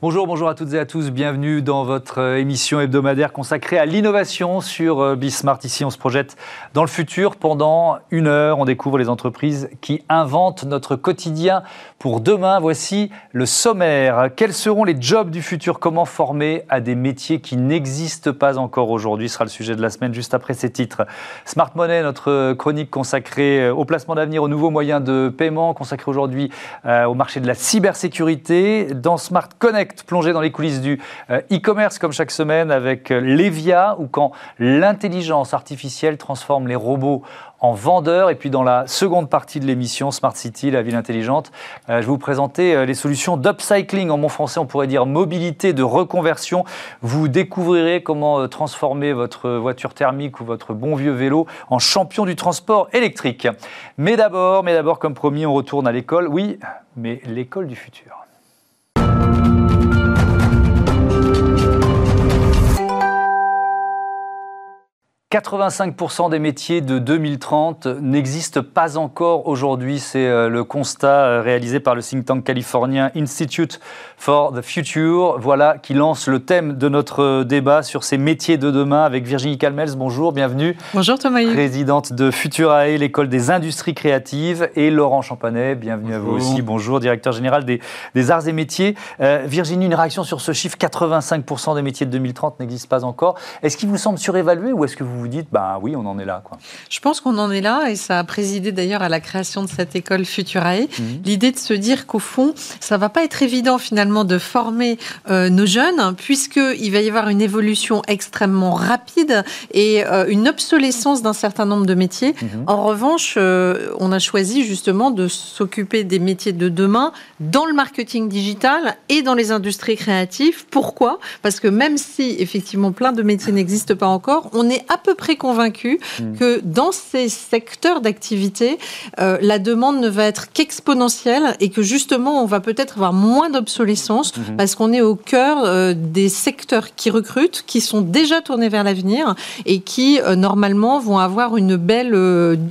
Bonjour, bonjour à toutes et à tous. Bienvenue dans votre euh, émission hebdomadaire consacrée à l'innovation sur euh, Bismart. Ici, on se projette dans le futur. Pendant une heure, on découvre les entreprises qui inventent notre quotidien pour demain. Voici le sommaire. Quels seront les jobs du futur? Comment former à des métiers qui n'existent pas encore aujourd'hui? Ce sera le sujet de la semaine juste après ces titres. Smart Money, notre chronique consacrée euh, au placement d'avenir, aux nouveaux moyens de paiement, consacrée aujourd'hui au marché de la cybersécurité. Dans Smart Connect, plonger dans les coulisses du euh, e-commerce comme chaque semaine avec euh, Levia ou quand l'intelligence artificielle transforme les robots en vendeurs. Et puis dans la seconde partie de l'émission Smart City, la ville intelligente, euh, je vais vous présenter les solutions d'upcycling. En bon français, on pourrait dire mobilité de reconversion. Vous découvrirez comment transformer votre voiture thermique ou votre bon vieux vélo en champion du transport électrique. Mais d'abord, mais d'abord, comme promis, on retourne à l'école. Oui, mais l'école du futur. 85% des métiers de 2030 n'existent pas encore aujourd'hui. C'est euh, le constat euh, réalisé par le think tank californien Institute for the Future. Voilà qui lance le thème de notre euh, débat sur ces métiers de demain avec Virginie Calmels. Bonjour, bienvenue. Bonjour Thomas. Présidente de Futurae, l'école des industries créatives. Et Laurent Champanet, bienvenue à vous aussi. Bonjour, directeur général des, arts et métiers. Virginie, une réaction sur ce chiffre 85% des métiers de 2030 n'existent pas encore. Est-ce qu'il vous semble surévalué ou est-ce que vous vous dites, bah oui, on en est là quoi. Je pense qu'on en est là et ça a présidé d'ailleurs à la création de cette école Futurae. Mhm. L'idée de se dire qu'au fond, ça va pas être évident finalement de former euh, nos jeunes puisqu'il va y avoir une évolution extrêmement rapide et euh, une obsolescence d'un certain nombre de métiers. Mhm. En revanche, euh, on a choisi justement de s'occuper des métiers de demain dans le marketing digital et dans les industries créatives. Pourquoi? Parce que même si effectivement plein de métiers n'existent pas encore, on est à peu près convaincu hmm. que dans ces secteurs d'activité, euh, la demande ne va être qu'exponentielle et que justement, on va peut-être avoir moins d'obsolescence hmm. parce qu'on est au cœur euh, des secteurs qui recrutent, qui sont déjà tournés vers l'avenir et qui, euh, normalement, vont avoir une belle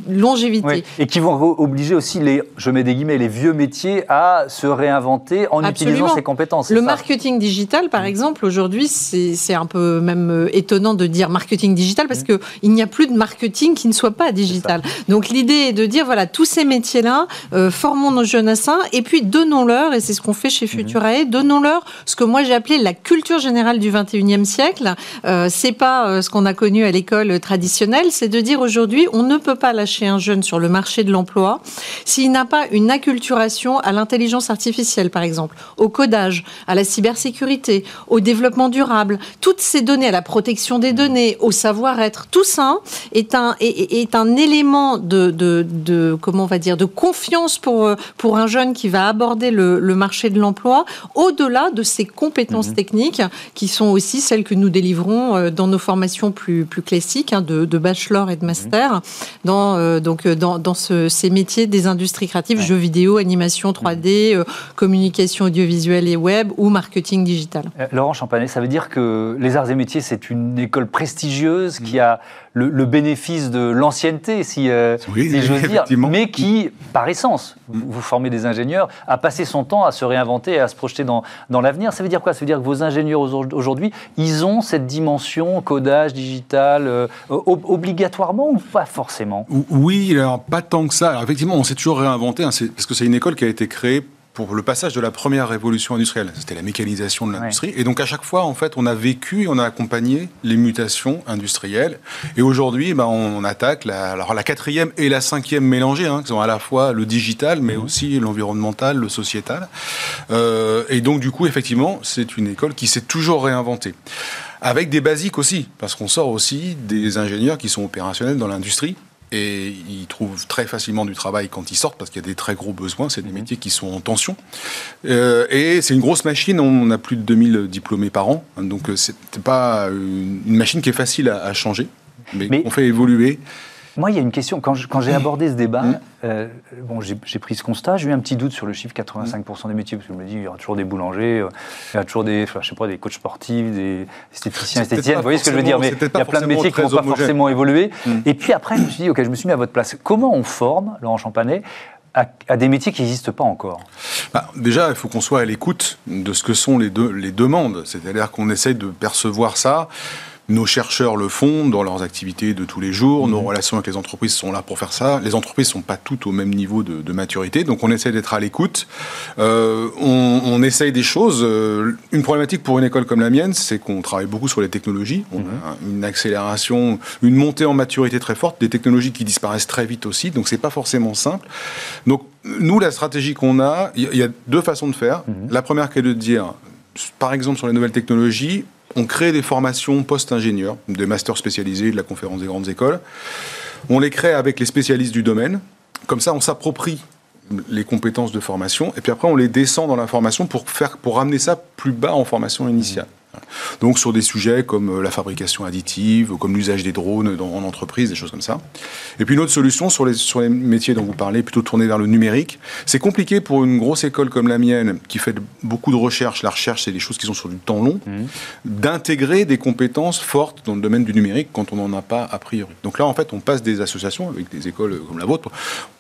longévité. Et qui vont obliger aussi les, je mets des guillemets, les vieux métiers à se réinventer en utilisant ces compétences. Le marketing digital, par hmm. exemple, aujourd'hui, c'est un peu même étonnant de dire marketing digital parce que qu'il n'y a plus de marketing qui ne soit pas digital. Donc l'idée est de dire, voilà, tous ces métiers-là, euh, formons nos jeunes à ça, et puis donnons-leur, et c'est ce qu'on fait chez mhm. Futurae, donnons-leur ce que moi j'ai appelé la culture générale du 21e siècle. Euh, c'est pas euh, ce qu'on a connu à l'école traditionnelle, c'est de dire aujourd'hui, on ne peut pas lâcher un jeune sur le marché de l'emploi s'il n'a pas une acculturation à l'intelligence artificielle, par exemple, au codage, à la cybersécurité, au développement durable, toutes ces données, à la protection des données, au savoir-être, tout ça est un, est, un élément de, de, comment on va dire, de confiance pour, pour un jeune qui va aborder le, marché de l'emploi, au-delà de ses compétences mhm. techniques, qui sont aussi celles que nous délivrons euh, dans nos formations plus, plus classiques, hein, de, bachelor et de master, mhm. dans, euh, donc, euh, dans, dans ces métiers des industries créatives, jeux vidéo, animation 3D, communication audiovisuelle et web ou marketing digital. Laurent Champanet, ça veut dire que les arts et métiers, c'est une école prestigieuse qui a le, bénéfice de l'ancienneté, si, euh, j'ose dire, mais qui, par essence, vous, formez des ingénieurs, a passé son temps à se réinventer et à se projeter dans, dans l'avenir. Ça veut dire quoi? Ça veut dire que vos ingénieurs aujourd'hui, ils ont cette dimension codage digital euh, obligatoirement ou pas forcément? Oui, alors pas tant que ça. effectivement, on s'est toujours réinventé, hein, parce que c'est une école qui a été créée pour le passage de la première révolution industrielle. C'était la mécanisation de l'industrie. Et donc, à chaque fois, en fait, on a vécu et on a accompagné les mutations industrielles. Et aujourd'hui, ben, on, attaque la, alors la quatrième et la cinquième mélangée, hein, qui sont à la fois le digital, mais mhm. aussi l'environnemental, le sociétal. Euh, et donc, du coup, effectivement, c'est une école qui s'est toujours réinventée avec des basiques aussi, parce qu'on sort aussi des ingénieurs qui sont opérationnels dans l'industrie, et ils trouvent très facilement du travail quand ils sortent parce qu'il y a des très gros besoins. C'est des mhm. métiers qui sont en tension. Euh, et c'est une grosse machine. On a plus de 2000 diplômés par an. Donc, euh, c'est pas une, machine qui est facile à, changer. Mais, on fait évoluer. Moi, il y a une question. Quand, j'ai abordé ce débat, mmh. euh, bon, j'ai pris ce constat. J'ai eu un petit doute sur le chiffre 85% des métiers, parce que je me dis, il y aura toujours des boulangers, euh, il y a toujours des, je sais pas, des coachs sportifs, des esthéticiens, esthéticiennes. Vous voyez ce que je veux dire Mais il y a plein de métiers qui ne vont pas forcément évoluer. Mmh. Et puis après, je me suis dit, ok, je me suis mis à votre place. Comment on forme, Laurent Champanet, à, des métiers qui n'existent pas encore? Bah, Déjà, il faut qu'on soit à l'écoute de ce que sont les, les demandes. C'est-à-dire qu'on essaye de percevoir ça. Nos chercheurs le font dans leurs activités de tous les jours. Nos mhm. relations avec les entreprises sont là pour faire ça. Les entreprises sont pas toutes au même niveau de, maturité, donc on essaie d'être à l'écoute. Euh, on, on, essaye des choses. Euh, une problématique pour une école comme la mienne, c'est qu'on travaille beaucoup sur les technologies. On mhm. a une accélération, une montée en maturité très forte, des technologies qui disparaissent très vite aussi, donc c'est pas forcément simple. Donc nous, la stratégie qu'on a, il y, a deux façons de faire. Mhm. La première qui est de dire, par exemple sur les nouvelles technologies, on crée des formations post-ingénieurs, des masters spécialisés de la conférence des grandes écoles. On les crée avec les spécialistes du domaine. Comme ça, on s'approprie les compétences de formation et puis après on les descend dans la formation pour faire pour ramener ça plus bas en formation initiale. Donc sur des sujets comme euh, la fabrication additive, comme l'usage des drones dans, en entreprise, des choses comme ça. Et puis une autre solution sur les, sur les métiers dont vous parlez, plutôt tournés vers le numérique. C'est compliqué pour une grosse école comme la mienne, qui fait beaucoup de recherche, la recherche c'est des choses qui sont sur du temps long, mmh. d'intégrer des compétences fortes dans le domaine du numérique quand on n'en a pas a priori. Donc là en fait on passe des associations avec des écoles comme la vôtre.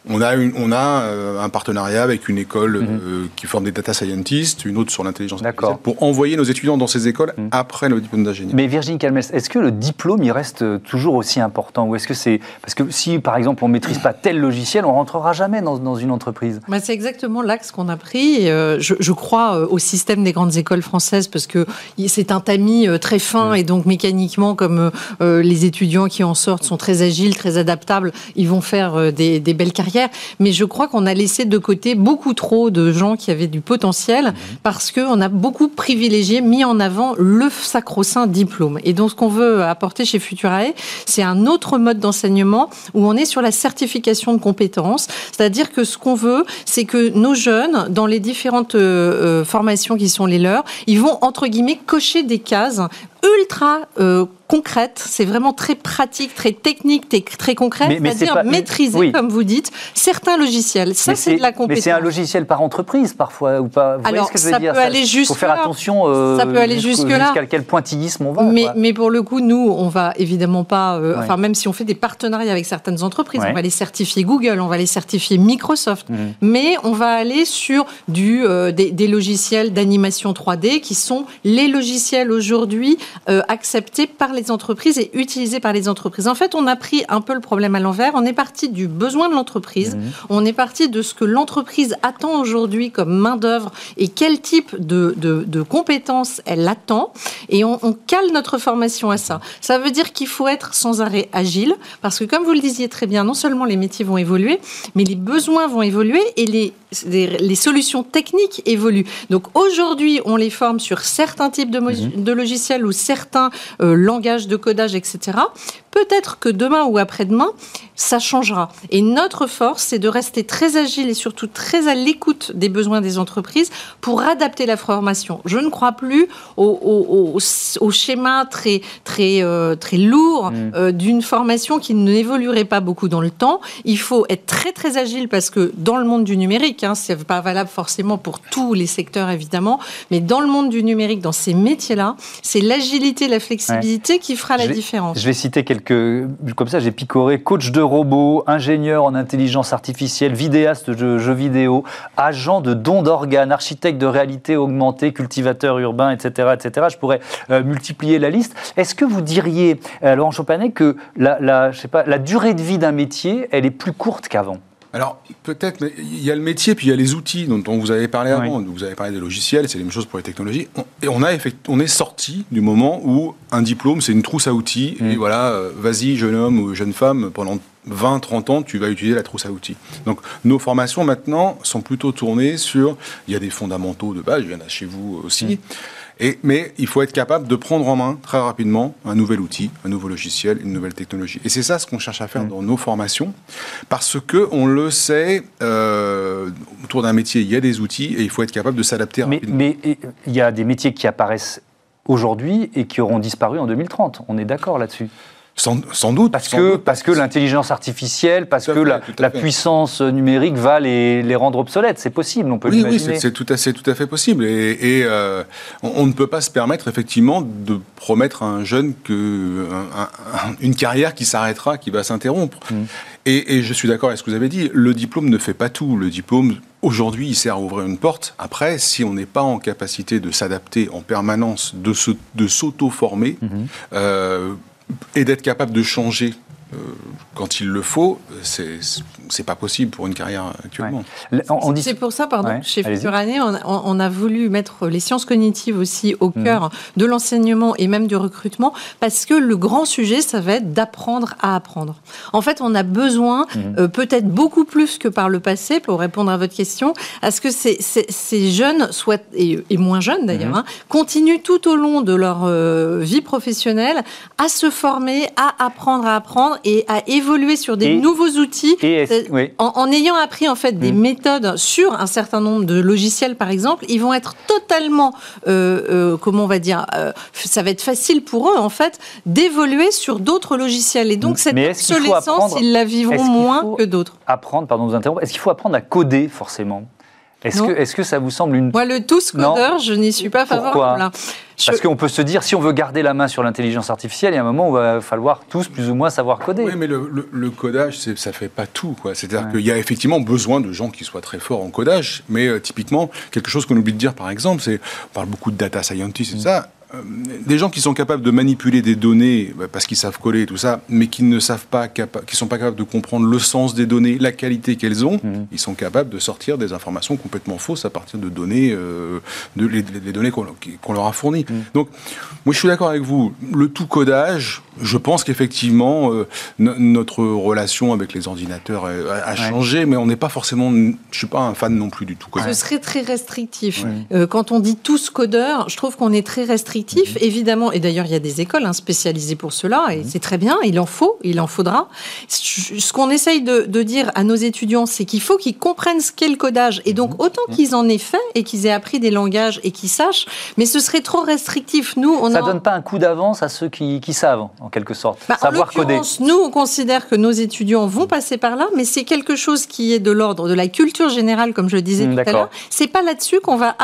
On a, une, on a euh, un partenariat avec une école mmh. euh, qui forme des data scientists, une autre sur l'intelligence artificielle, pour envoyer nos étudiants dans ces écoles Mm. après le diplôme d'ingénieur. Mais Virginie Calmes, est-ce que le diplôme, il reste toujours aussi important Ou est-ce que c'est. Parce que si, par exemple, on ne maîtrise pas tel logiciel, on ne rentrera jamais dans, dans une entreprise? Bah, c'est exactement l'axe qu'on a pris. Euh, je, je, crois euh, au système des grandes écoles françaises parce que c'est un tamis euh, très fin mm. et donc mécaniquement, comme les étudiants qui en sortent sont très agiles, très adaptables, ils vont faire des, des belles carrières. Mais je crois qu'on a laissé de côté beaucoup trop de gens qui avaient du potentiel mm. parce qu'on a beaucoup privilégié, mis en avant le sacro-saint diplôme. Et donc, ce qu'on veut apporter chez Futurae, c'est un autre mode d'enseignement où on est sur la certification de compétences. C'est-à-dire que ce qu'on veut, c'est que nos jeunes, dans les différentes euh, euh, formations qui sont les leurs, ils vont, entre guillemets, cocher des cases ultra euh, concrète, c'est vraiment très pratique, très technique, très concret, c'est-à-dire maîtriser, comme vous dites, certains logiciels. Ça, c'est de la compétence. Mais c'est un logiciel par entreprise parfois ou pas? Vous Alors, ce que je veux dire? peut aller jusque faut faire attention. Euh, ça peut aller jusque là. Jusqu'à quel pointillisme on va. Mais, mais, pour le coup, nous, on va évidemment pas. Euh, enfin, même si on fait des partenariats avec certaines entreprises, on va les certifier Google, on va les certifier Microsoft, mhm. mais on va aller sur du des, des logiciels d'animation 3D qui sont les logiciels aujourd'hui acceptés par les entreprises et utilisé par les entreprises. En fait, on a pris un peu le problème à l'envers. On est parti du besoin de l'entreprise. Mmh. On est parti de ce que l'entreprise attend aujourd'hui comme main-d'œuvre et quel type de, de, compétences elle attend. Et on, on, cale notre formation à ça. Ça veut dire qu'il faut être sans arrêt agile parce que, comme vous le disiez très bien, non seulement les métiers vont évoluer, mais les besoins vont évoluer et les les solutions techniques évoluent. Donc aujourd'hui, on les forme sur certains types de, mhm. de logiciels ou certains euh, langages de codage, etc. Peut-être que demain ou après-demain, ça changera. Et notre force, c'est de rester très agile et surtout très à l'écoute des besoins des entreprises pour adapter la formation. Je ne crois plus au, au, schéma très, très, euh, très lourd mhm. euh, d'une formation qui n'évoluerait pas beaucoup dans le temps. Il faut être très très agile parce que dans le monde du numérique, Hein, ce n'est pas valable forcément pour tous les secteurs évidemment, mais dans le monde du numérique, dans ces métiers-là, c'est l'agilité, la flexibilité qui fera la différence. Je vais citer quelques, comme ça j'ai picoré, coach de robots, ingénieur en intelligence artificielle, vidéaste de jeux vidéo, agent de dons d'organes, architecte de réalité augmentée, cultivateur urbain, etc. etc. Je pourrais euh, multiplier la liste. Est-ce que vous diriez, euh, Laurent Chopanet, que la, la, durée de vie d'un métier, elle est plus courte qu'avant? Alors, peut-être, mais il y a le métier, puis il y a les outils dont, on vous avez parlé avant. Vous avez parlé des logiciels, c'est la même chose pour les technologies. et on, a on est sorti du moment où un diplôme, c'est une trousse à outils. Et mm. voilà, euh, vas-y, jeune homme ou jeune femme, pendant 20, 30 ans, tu vas utiliser la trousse à outils. Donc, nos formations maintenant sont plutôt tournées sur. Il y a des fondamentaux de base, il y en a chez vous aussi. Mm mais il faut être capable de prendre en main très rapidement un nouvel outil, un nouveau logiciel, une nouvelle technologie. Et c'est ça ce qu'on cherche à faire mm. dans nos formations, parce que on le sait, euh, autour d'un métier, il y a des outils et il faut être capable de s'adapter rapidement. Mais il y a des métiers qui apparaissent aujourd'hui et qui auront disparu en 2030. On est d'accord là-dessus? Sans, doute. Parce que, parce que l'intelligence artificielle, parce que la, puissance numérique va les, les rendre obsolètes. C'est possible, on peut oui, Oui, c'est tout, à, tout à fait possible. Et, euh, on, ne peut pas se permettre, effectivement, de promettre à un jeune que, une carrière qui s'arrêtera, qui va s'interrompre. Mm. Et, je suis d'accord avec ce que vous avez dit, le diplôme ne fait pas tout. Le diplôme, aujourd'hui, il sert à ouvrir une porte. Après, si on n'est pas en capacité de s'adapter en permanence, de s'auto-former, mm-hmm. euh, et d'être capable de changer quand il le faut, c'est pas possible pour une carrière actuellement. C'est pour ça, pardon, chez Future Année, on, a voulu mettre les sciences cognitives aussi au mmh. cœur de l'enseignement et même du recrutement, parce que le grand sujet, ça va être d'apprendre à apprendre. En fait, on a besoin, mmh. euh, peut-être beaucoup plus que par le passé, pour répondre à votre question, à ce que ces, ces, jeunes, soient, et, moins jeunes d'ailleurs, mmh. hein, continuent tout au long de leur euh, vie professionnelle à se former, à apprendre à apprendre et à évoluer sur des nouveaux outils euh, en, ayant appris en fait des mm. méthodes sur un certain nombre de logiciels par exemple, ils vont être totalement, euh, euh, comment on va dire, ça va être facile pour eux en fait d'évoluer sur d'autres logiciels et donc mm. cette obsolescence ils la vivront moins que d'autres. Apprendre, pardon de vous interrompre, est-ce qu'il faut apprendre à coder forcément? Est-ce que, est que, ça vous semble une... Moi, le tous codeur, je n'y suis pas favorable. Parce qu'on peut se dire, si on veut garder la main sur l'intelligence artificielle, il y a un moment où il va falloir tous plus ou moins savoir coder. Oui, mais le, codage, ça fait pas tout. C'est-à-dire qu'il y a effectivement besoin de gens qui soient très forts en codage, mais euh, typiquement, quelque chose qu'on oublie de dire, par exemple, c'est, on parle beaucoup de data scientist et mm. ça, des gens qui sont capables de manipuler des données bah, parce qu'ils savent coller et tout ça, mais qui ne savent pas, qui sont pas capables de comprendre le sens des données, la qualité qu'elles ont, mhm. ils sont capables de sortir des informations complètement fausses à partir de données, euh, de, les, données qu'on leur a fournies. Mhm. Donc, moi, je suis d'accord avec vous. Le tout codage, je pense qu'effectivement, euh, notre relation avec les ordinateurs a, changé, mais on n'est pas forcément. Je suis pas un fan non plus du tout codage. Ce serait très restrictif. quand on dit tous codeurs, je trouve qu'on est très restrictif Mhm. évidemment, et d'ailleurs il y a des écoles hein, spécialisées pour cela, et mhm. c'est très bien, il en faut, il en faudra. Ce qu'on essaye de, dire à nos étudiants, c'est qu'il faut qu'ils comprennent ce qu'est le codage, et donc mhm. autant qu'ils en aient fait, et qu'ils aient appris des langages, et qu'ils sachent, mais ce serait trop restrictif. Nous, on Ça ne donne pas un coup d'avance à ceux qui, savent, en quelque sorte, bah, savoir coder. Nous, on considère que nos étudiants vont passer par là, mais c'est quelque chose qui est de l'ordre de la culture générale, comme je le disais tout à l'heure. C'est pas là-dessus qu'on va,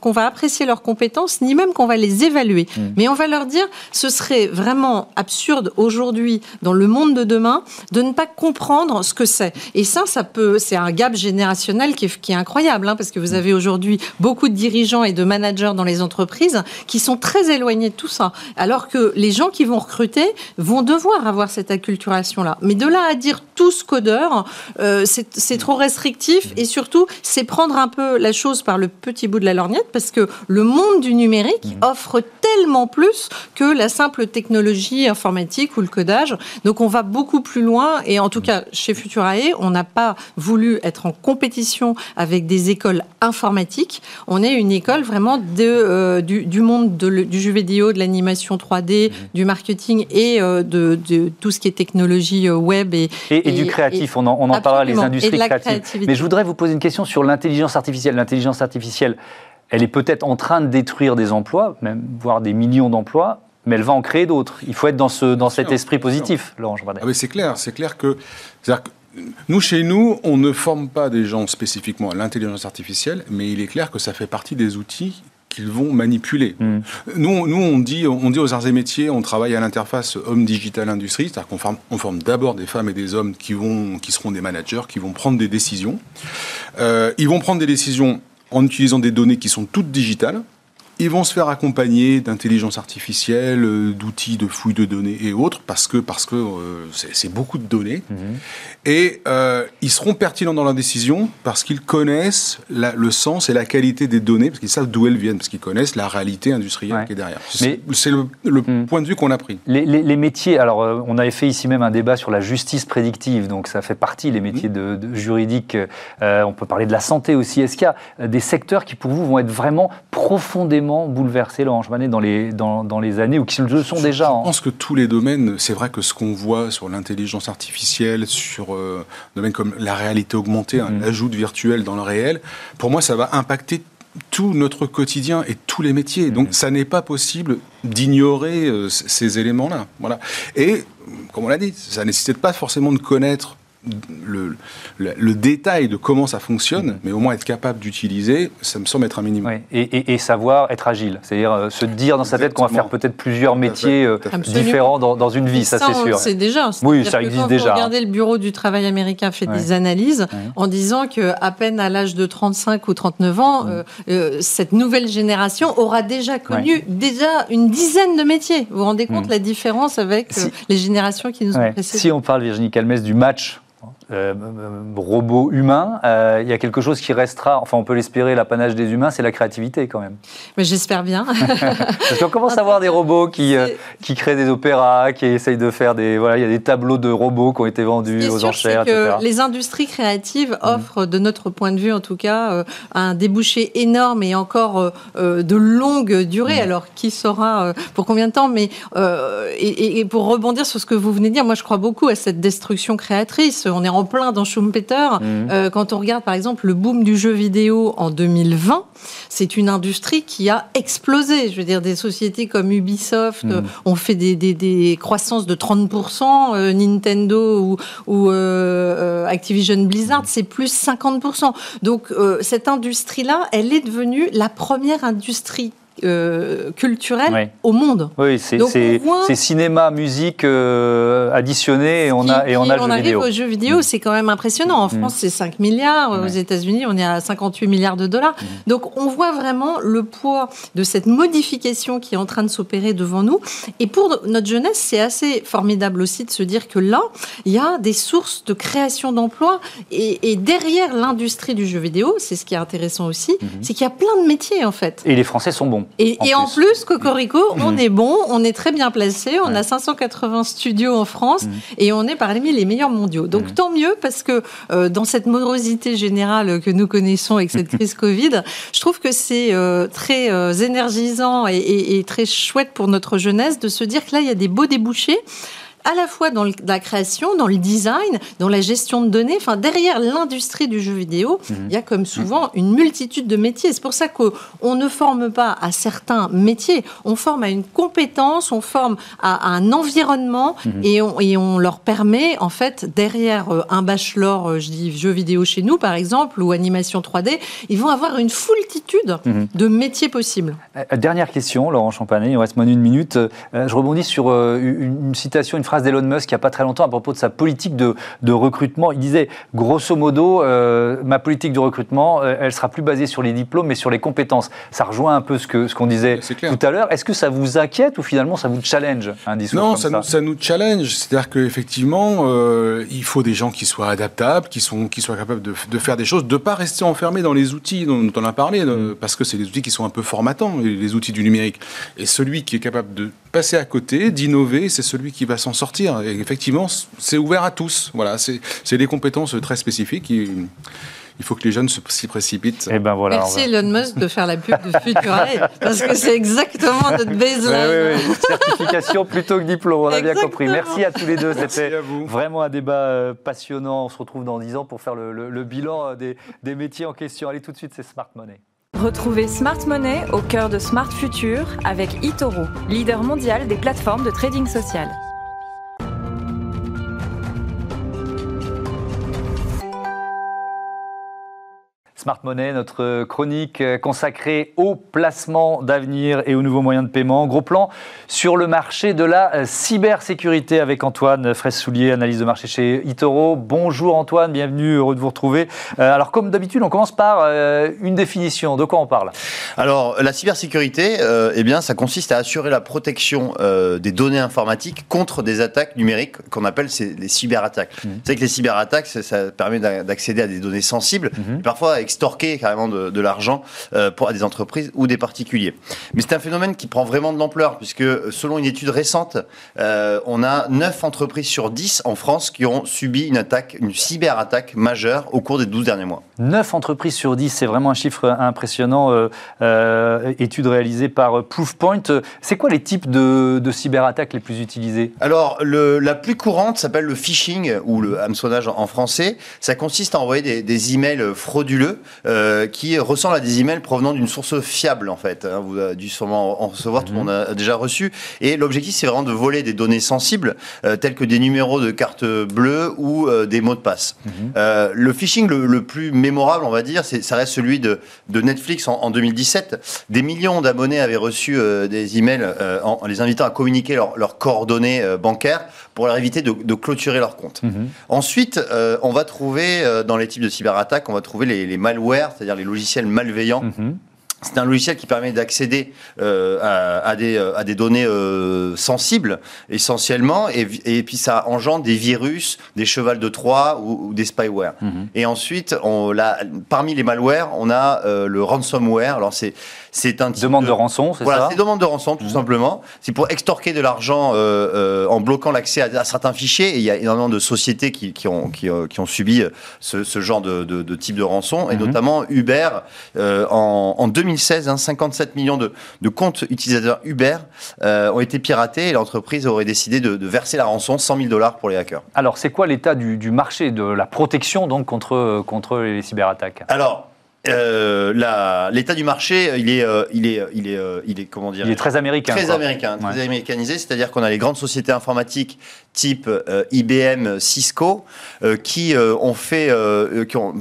qu'on va apprécier leurs compétences, ni même qu'on va les évaluer. Hmm. Mais on va leur dire, ce serait vraiment absurde aujourd'hui, dans le monde de demain, de ne pas comprendre ce que c'est. Et ça, ça peut, c'est un gap générationnel qui est, qui est incroyable, hein, parce que vous hmm. avez aujourd'hui beaucoup de dirigeants et de managers dans les entreprises qui sont très éloignés de tout ça. Alors que les gens qui vont recruter vont devoir avoir cette acculturation-là. Mais de là à dire tous codeurs, euh, c'est trop restrictif et surtout, c'est prendre un peu la chose par le petit bout de la lorgnette parce que le monde du numérique hmm. Offre tellement plus que la simple technologie informatique ou le codage. Donc on va beaucoup plus loin et en tout cas chez Futurae, on n'a pas voulu être en compétition avec des écoles informatiques. On est une école vraiment de, euh, du, monde du jeu vidéo, de l'animation 3D, mmh. du marketing et euh, de, tout ce qui est technologie euh, web et, et, du créatif. On en, on en parlera les industries créatives. Mais je voudrais vous poser une question sur l'intelligence artificielle. L'intelligence artificielle elle est peut-être en train de détruire des emplois, même voire des millions d'emplois, mais elle va en créer d'autres. Il faut être dans, ce, dans cet esprit positif, Laurent ah C'est clair, c'est clair que, que nous, chez nous, on ne forme pas des gens spécifiquement à l'intelligence artificielle, mais il est clair que ça fait partie des outils qu'ils vont manipuler. Hmm. Nous, nous, on dit, on dit aux arts et métiers, on travaille à l'interface homme digital industrie, c'est-à-dire qu'on forme, on forme d'abord des femmes et des hommes qui vont, qui seront des managers, qui vont prendre des décisions. Euh, ils vont prendre des décisions en utilisant des données qui sont toutes digitales. Ils vont se faire accompagner d'intelligence artificielle, euh, d'outils de fouille de données et autres, parce que parce que euh, c'est beaucoup de données. Mhm. Et euh, ils seront pertinents dans leur décision parce qu'ils connaissent le sens et la qualité des données, parce qu'ils savent d'où elles viennent, parce qu'ils connaissent la réalité industrielle qui est derrière. C'est le, hmm. point de vue qu'on a pris. Les, métiers, alors euh, on avait fait ici même un débat sur la justice prédictive, donc ça fait partie, les métiers hmm. de, juridiques. Euh, on peut parler de la santé aussi. Est-ce qu'il y a des secteurs qui pour vous vont être vraiment profondément bouleversés, Laurent Manet, dans les, dans, dans, les années ou qui le sont déjà Je pense que tous les domaines, c'est vrai que ce qu'on voit sur l'intelligence artificielle, sur euh, domaines comme la réalité augmentée, hein, mm-hmm. l'ajout de virtuel dans le réel, pour moi, ça va impacter tout notre quotidien et tous les métiers. Donc, ça n'est pas possible d'ignorer ces éléments-là. Voilà. Et, comme on l'a dit, ça ne nécessite pas forcément de connaître le, le, détail de comment ça fonctionne, mais au moins être capable d'utiliser, ça me semble être un minimum. Et, savoir être agile, c'est-à-dire euh, se dire dans sa tête qu'on va faire peut-être plusieurs métiers euh, différents dans, une vie, ça, c'est sûr. C'est déjà. Oui, ça existe quand déjà. Regardez le Bureau du travail américain fait des analyses en disant qu'à peine à l'âge de 35 ou 39 ans, euh, cette nouvelle génération aura déjà connu déjà une dizaine de métiers. Vous vous rendez compte mm. la différence avec les générations qui nous ont précédés Si on parle, Virginie Calmès, du match euh, robot humain, euh, il y a quelque chose qui restera, enfin on peut l'espérer, l'apanage des humains, c'est la créativité quand même. Mais j'espère bien. Parce qu'on commence à voir des robots qui, euh, qui créent des opéras, qui essayent de faire des... Voilà, il y a des tableaux de robots qui ont été vendus aux enchères, que Les industries créatives mm. offrent, de notre point de vue en tout cas, un débouché énorme et encore de longue durée. Mm. Alors qui saura pour combien de temps Mais et, et, pour rebondir sur ce que vous venez de dire, moi je crois beaucoup à cette destruction créatrice. On est en plein dans Schumpeter. Mhm. Euh, quand on regarde par exemple le boom du jeu vidéo en 2020, c'est une industrie qui a explosé. Je veux dire, des sociétés comme Ubisoft mhm. ont fait des, croissances de 30%, euh, Nintendo ou, euh, Activision Blizzard, mhm. c'est plus 50%. Donc cette industrie-là, elle est devenue la première industrie euh, culturel au monde. Oui, c'est cinéma, musique euh, additionné et on a, et on a le jeu arrive au jeu vidéo, mm. c'est quand même impressionnant. En mm. France, c'est 5 milliards. Aux États-Unis, on est à 58 milliards de dollars. Mm. Donc, on voit vraiment le poids de cette modification qui est en train de s'opérer devant nous. Et pour notre jeunesse, c'est assez formidable aussi de se dire que là, il y a des sources de création d'emplois. Et, et, derrière l'industrie du jeu vidéo, c'est ce qui est intéressant aussi, mm-hmm. c'est qu'il y a plein de métiers en fait. Et les Français sont bons. Et en, plus. Cocorico, on mm. est bon, on est très bien placé, on a 580 studios en France mm. et on est parmi les meilleurs mondiaux. Donc mm. tant mieux parce que euh, dans cette morosité générale que nous connaissons avec cette crise Covid, je trouve que c'est euh, très euh, énergisant et, et très chouette pour notre jeunesse de se dire que là, il y a des beaux débouchés à la fois dans la création, dans le design, dans la gestion de données. Enfin, derrière l'industrie du jeu vidéo, mhm. il y a comme souvent une multitude de métiers. C'est pour ça qu'on ne forme pas à certains métiers, on forme à une compétence, on forme à, un environnement mhm. et, on, et, on, leur permet, en fait, derrière euh, un bachelor, euh, je dis jeu vidéo chez nous, par exemple, ou animation 3D, ils vont avoir une foultitude mhm. de métiers possibles. Euh, dernière question, Laurent Champanet, il reste moins d'une minute. Je rebondis sur une citation, une phrase d'Elon Musk il n'y a pas très longtemps à propos de sa politique de, de recrutement. Il disait, grosso modo, euh, ma politique de recrutement, euh, elle sera plus basée sur les diplômes, mais sur les compétences. Ça rejoint un peu ce qu'on ce qu'on disait tout à l'heure. Est-ce que ça vous inquiète ou finalement ça vous challenge un discours Non, comme ça, ça, nous, ça nous challenge. C'est-à-dire qu'effectivement, euh, il faut des gens qui soient adaptables, qui, sont, qui soient capables de, de faire des choses, de ne pas rester enfermés dans les outils dont, on a parlé, mm. parce que c'est des outils qui sont un peu formatants, les outils du numérique. Et celui qui est capable de passer à côté, d'innover, c'est celui qui va s'en sortir. Et effectivement, c'est ouvert à tous. Voilà, c'est des compétences très spécifiques. il faut que les jeunes s'y précipitent. Et eh ben voilà, Merci Elon Musk de faire la pub de Future parce que c'est exactement notre baseline. Oui, Certification plutôt que diplôme, on a bien compris. Merci à tous les deux, c'était vraiment un débat euh, passionnant. On se retrouve dans 10 ans pour faire le, bilan euh, des, des métiers en question. Allez, tout de suite, c'est Smart Money. Retrouvez Smart Money au cœur de Smart Future avec eToro, leader mondial des plateformes de trading social. Smart Money, notre chronique consacrée au placement d'avenir et aux nouveaux moyens de paiement. Gros plan sur le marché de la cybersécurité avec Antoine Fraisse-Soulier, analyse de marché chez Itoro. Bonjour Antoine, bienvenue, heureux de vous retrouver. Euh, alors comme d'habitude, on commence par euh, une définition. De quoi on parle? Alors la cybersécurité, euh, eh bien, ça consiste à assurer la protection des données informatiques contre des attaques numériques qu'on appelle les cyberattaques. Mmh. Vous savez que les cyberattaques, ça, permet d'accéder à des données sensibles, mmh. parfois avec extorquer carrément de, l'argent euh, à des entreprises ou des particuliers. Mais c'est un phénomène qui prend vraiment de l'ampleur puisque euh, selon une étude récente, euh, on a 9 entreprises sur 10 en France qui ont subi une attaque, une cyberattaque majeure au cours des 12 derniers mois. 9 entreprises sur 10, c'est vraiment un chiffre impressionnant. Euh, euh, étude réalisée par Proofpoint. C'est quoi les types de, cyberattaques les plus utilisés? Alors, le, la plus courante s'appelle le phishing ou le hameçonnage en français. Ça consiste à envoyer des, des emails frauduleux euh, qui ressemblent à des emails provenant d'une source fiable, en fait. Hein. Vous avez dû sûrement en recevoir, tout le monde a déjà reçu. Et l'objectif, c'est vraiment de voler des données sensibles, telles que des numéros de carte bleue ou des mots de passe. Mhm. le phishing le, le plus mémorable, on va dire, ça reste celui de, Netflix en, 2017. Des millions d'abonnés avaient reçu euh, des emails euh, en, les invitant à communiquer leurs coordonnées euh, bancaires pour leur éviter de, clôturer leur compte. Mhm. Ensuite, on va trouver, dans les types de cyberattaques, on va trouver les, les malwares, c'est-à-dire les logiciels malveillants. Mhm. C'est un logiciel qui permet d'accéder euh, à, des, euh, à des données euh, sensibles essentiellement, et, et, puis ça engendre des virus, des chevals de Troie ou, des spyware. Mhm. Et ensuite, on, là, parmi les malwares, on a le ransomware. Alors c'est c'est un demande de, rançon, c'est voilà, ça c'est demande de rançon tout mhm. simplement. C'est pour extorquer de l'argent en bloquant l'accès à, certains fichiers. Et il y a énormément de sociétés qui, qui ont qui, qui, ont subi ce, ce genre de, de, de, type de rançon, et mhm. notamment Uber en, en 2000 2016, 57 hein, millions de, comptes utilisateurs Uber euh, ont été piratés et l'entreprise aurait décidé de, verser la rançon 100 000 dollars pour les hackers. Alors, c'est quoi l'état du, marché de la protection donc contre, contre les cyberattaques? Alors, euh, l'état du marché, il est, euh, il est, il est, il est, comment dire? Il est très américain. Très américain, très américanisé. C'est-à-dire qu'on a les grandes sociétés informatiques type IBM, Cisco, qui ont fait, qui ont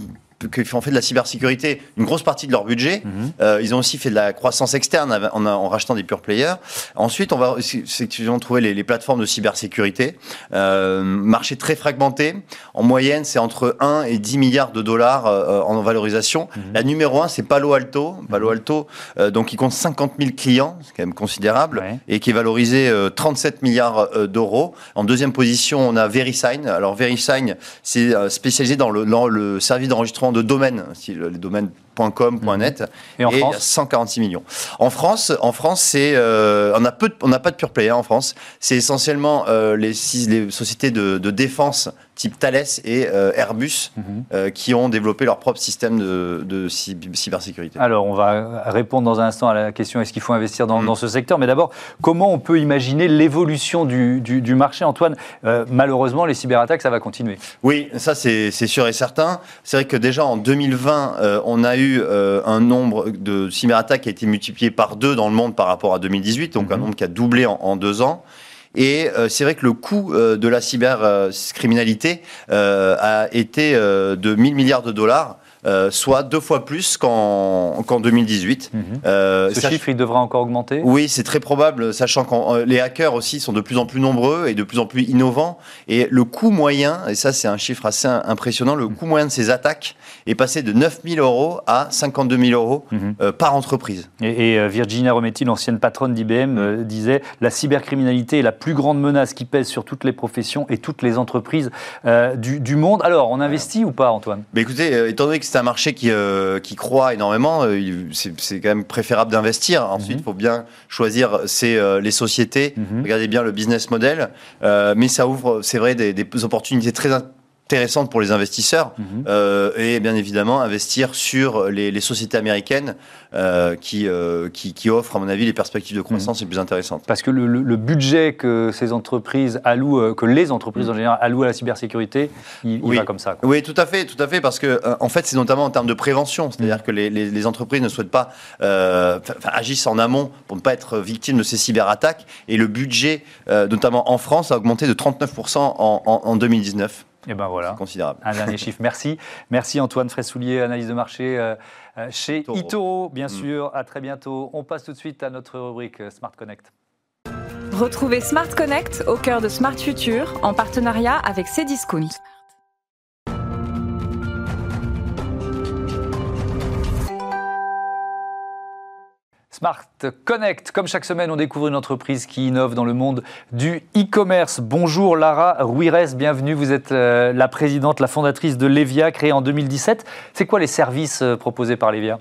qui ont fait de la cybersécurité une grosse partie de leur budget. Mhm. Euh, ils ont aussi fait de la croissance externe en, en rachetant des pure players. Ensuite, on va effectivement trouver les, les plateformes de cybersécurité. Euh, marché très fragmenté. En moyenne, c'est entre 1 et 10 milliards de dollars euh, en valorisation. Mhm. La numéro 1, c'est Palo Alto. Palo mhm. Alto, euh, donc, il compte 50 000 clients, c'est quand même considérable, et qui est valorisé 37 milliards d'euros. En deuxième position, on a VeriSign. Alors, VeriSign, c'est spécialisé dans le, dans le service d'enregistrement de domaines, si les domaines .com.net et, en France 146 millions. En France, en France, c'est euh, on a peu, on n'a pas de pure player en France. C'est essentiellement euh, les, les sociétés de, de, défense type Thales et euh, Airbus mhm. qui ont développé leur propre système de, de, cybersécurité. Alors, on va répondre dans un instant à la question est-ce qu'il faut investir dans, mhm. dans ce secteur? Mais d'abord, comment on peut imaginer l'évolution du, du, du, marché, Antoine Malheureusement, les cyberattaques, ça va continuer. Oui, ça c'est sûr et certain. C'est vrai que déjà en 2020, on a eu euh, un nombre de cyberattaques qui a été multiplié par deux dans le monde par rapport à 2018, donc un mhm. nombre qui a doublé en, deux ans. Et euh, c'est vrai que le coût euh, de la cybercriminalité a été de 1000 milliards de dollars. Euh, soit deux fois plus qu'en 2018. Mhm. Euh, Ce chiffre, il devra encore augmenter? Oui, c'est très probable, sachant que euh, les hackers aussi sont de plus en plus nombreux et de plus en plus innovants. Et le coût moyen, et ça c'est un chiffre assez impressionnant, le coût moyen de ces attaques est passé de 9 000 euros à 52 000 euros mhm. par entreprise. Et, Virginia Rometti, l'ancienne patronne d'IBM, disait la cybercriminalité est la plus grande menace qui pèse sur toutes les professions et toutes les entreprises du, du, monde. Alors, on investit ou pas, Antoine? Mais Écoutez, étant donné que c'est un marché qui, euh, qui croît énormément. Euh, c'est quand même préférable d'investir. Ensuite, il mhm. faut bien choisir euh, les sociétés. Mhm. Regardez bien le business model. mais ça ouvre, c'est vrai, des, des opportunités très intéressante pour les investisseurs mhm. euh, et bien évidemment investir sur les, sociétés américaines euh, qui, euh, qui, qui, offrent à mon avis les perspectives de croissance mhm. les plus intéressantes. Parce que le, budget que ces entreprises allouent, que les entreprises en mhm. général allouent à la cybersécurité, il, oui. va comme ça. Oui, tout à fait, tout à fait, parce que en fait c'est notamment en termes de prévention, c'est-à-dire que les, les, entreprises ne souhaitent pas agissent en amont pour ne pas être victimes de ces cyberattaques et le budget, notamment en France, a augmenté de 39% en, en 2019. Et eh ben voilà. considérable. Un dernier chiffre. Merci. Merci Antoine Fraissoulier, analyse de marché euh, euh, chez Itoro, bien mm. sûr. À très bientôt. On passe tout de suite à notre rubrique euh, Smart Connect. Retrouvez Smart Connect au cœur de Smart Future en partenariat avec Cdiscount. Smart Connect. Comme chaque semaine, on découvre une entreprise qui innove dans le monde du e-commerce. Bonjour Lara Ruires, bienvenue. Vous êtes euh, la présidente, la fondatrice de Levia, créée en 2017. C'est quoi les services euh, proposés par Levia?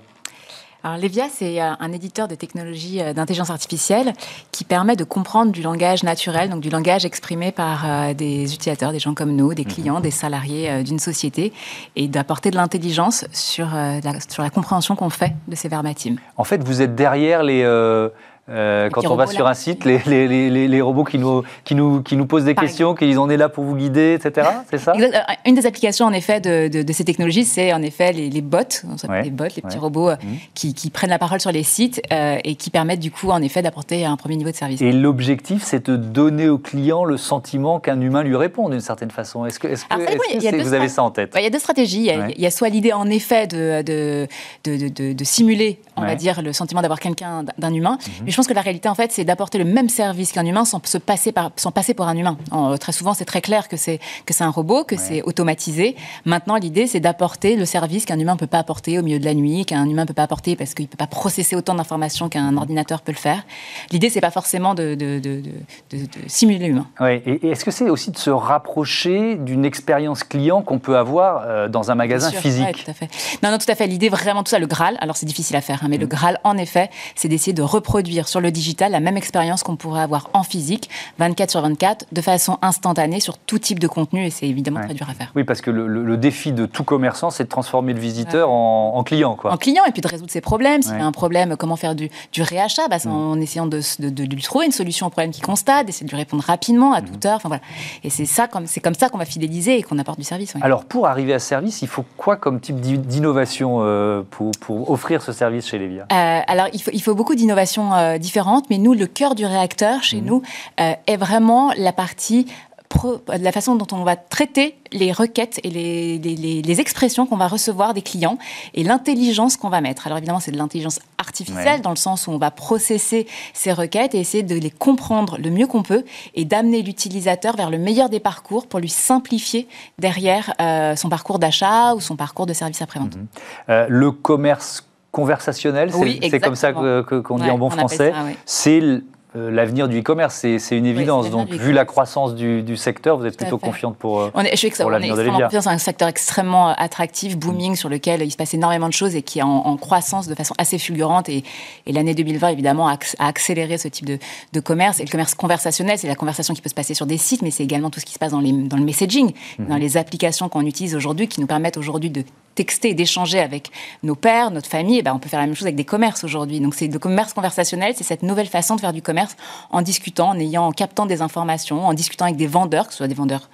Alors Levia, c'est euh, un éditeur de technologies euh, d'intelligence artificielle qui permet de comprendre du langage naturel, donc du langage exprimé par euh, des utilisateurs, des gens comme nous, des clients, des salariés d'une société, et d'apporter de l'intelligence sur, la, sur la compréhension qu'on fait de ces verbatims. En fait, vous êtes derrière les... Euh, quand on va sur un site, les, les, les, les, robots qui nous, qui, nous, qui nous posent des questions, qui disent on est là pour vous guider, etc. C'est ça? Euh, Une des applications en effet de, de, de ces technologies, c'est en effet les, bots, on les bots, les petits robots euh, mmh. qui, qui, prennent la parole sur les sites et qui permettent du coup en effet d'apporter un premier niveau de service. Et l'objectif, c'est de donner au client le sentiment qu'un humain lui répond d'une certaine façon. Est-ce que, est que vous avez ça en tête? Il y a deux stratégies. Il y a, soit l'idée en effet de, de, de, simuler, on va dire, le sentiment d'avoir quelqu'un d'un humain. Mmh je pense que la réalité, en fait, c'est d'apporter le même service qu'un humain sans, se passer, par, sans passer pour un humain. très souvent, c'est très clair que c'est que c'est un robot, que c'est automatisé. Maintenant, l'idée, c'est d'apporter le service qu'un humain ne peut pas apporter au milieu de la nuit, qu'un humain ne peut pas apporter parce qu'il ne peut pas processer autant d'informations qu'un ordinateur peut le faire. L'idée, c'est pas forcément de, de, de, de simuler l'humain. Ouais. Et, est-ce que c'est aussi de se rapprocher d'une expérience client qu'on peut avoir euh, dans un magasin physique tout à fait. Non, non, tout à fait. L'idée, vraiment, tout ça, le Graal, alors c'est difficile à faire, hein, mais le mm. Graal, en effet, c'est d'essayer de reproduire sur le digital la même expérience qu'on pourrait avoir en physique, 24 sur 24, de façon instantanée sur tout type de contenu, et c'est évidemment très dur à faire. Oui, parce que le, défi de tout commerçant, c'est de transformer le visiteur en, client. Quoi. En client, et puis de résoudre ses problèmes. S'il y a un problème, comment faire du, du réachat? Bah, En essayant de, lui trouver une solution au problème qu'il constate, d'essayer de lui répondre rapidement, à toute heure. Enfin, voilà. Et c'est ça, comme, comme ça qu'on va fidéliser et qu'on apporte du service. Alors, pour arriver à ce service, il faut quoi comme type d'innovation euh, pour, pour, offrir ce service chez Levia euh, Alors, il faut, il faut beaucoup d'innovations euh, différentes, mais nous, le cœur du réacteur chez mmh. nous euh, est vraiment la partie la façon dont on va traiter les requêtes et les, les, expressions qu'on va recevoir des clients et l'intelligence qu'on va mettre. Alors évidemment, c'est de l'intelligence artificielle dans le sens où on va processer ces requêtes et essayer de les comprendre le mieux qu'on peut et d'amener l'utilisateur vers le meilleur des parcours pour lui simplifier derrière euh, son parcours d'achat ou son parcours de service après-vente. Mmh. Euh, le commerce conversationnel, c'est comme ça qu'on dit en bon français. C'est euh, l'avenir du e-commerce, c'est une évidence. Donc, vu la croissance du, secteur, vous êtes plutôt confiante pour, euh, on est, je pour l'avenir de. C'est un secteur extrêmement attractif, booming, mm. sur lequel il se passe énormément de choses et qui est en, croissance de façon assez fulgurante. Et, l'année 2020, évidemment, a, accéléré ce type de, commerce. Et le commerce conversationnel, c'est la conversation qui peut se passer sur des sites, mais c'est également tout ce qui se passe dans, les, dans le messaging, mm-hmm. dans les applications qu'on utilise aujourd'hui, qui nous permettent aujourd'hui de texter et d'échanger avec nos pères, notre famille, eh ben on peut faire la même chose avec des commerces aujourd'hui. Donc c'est le commerce conversationnel, c'est cette nouvelle façon de faire du commerce en discutant, en ayant, en captant des informations, en discutant avec des vendeurs, que ce soit des vendeurs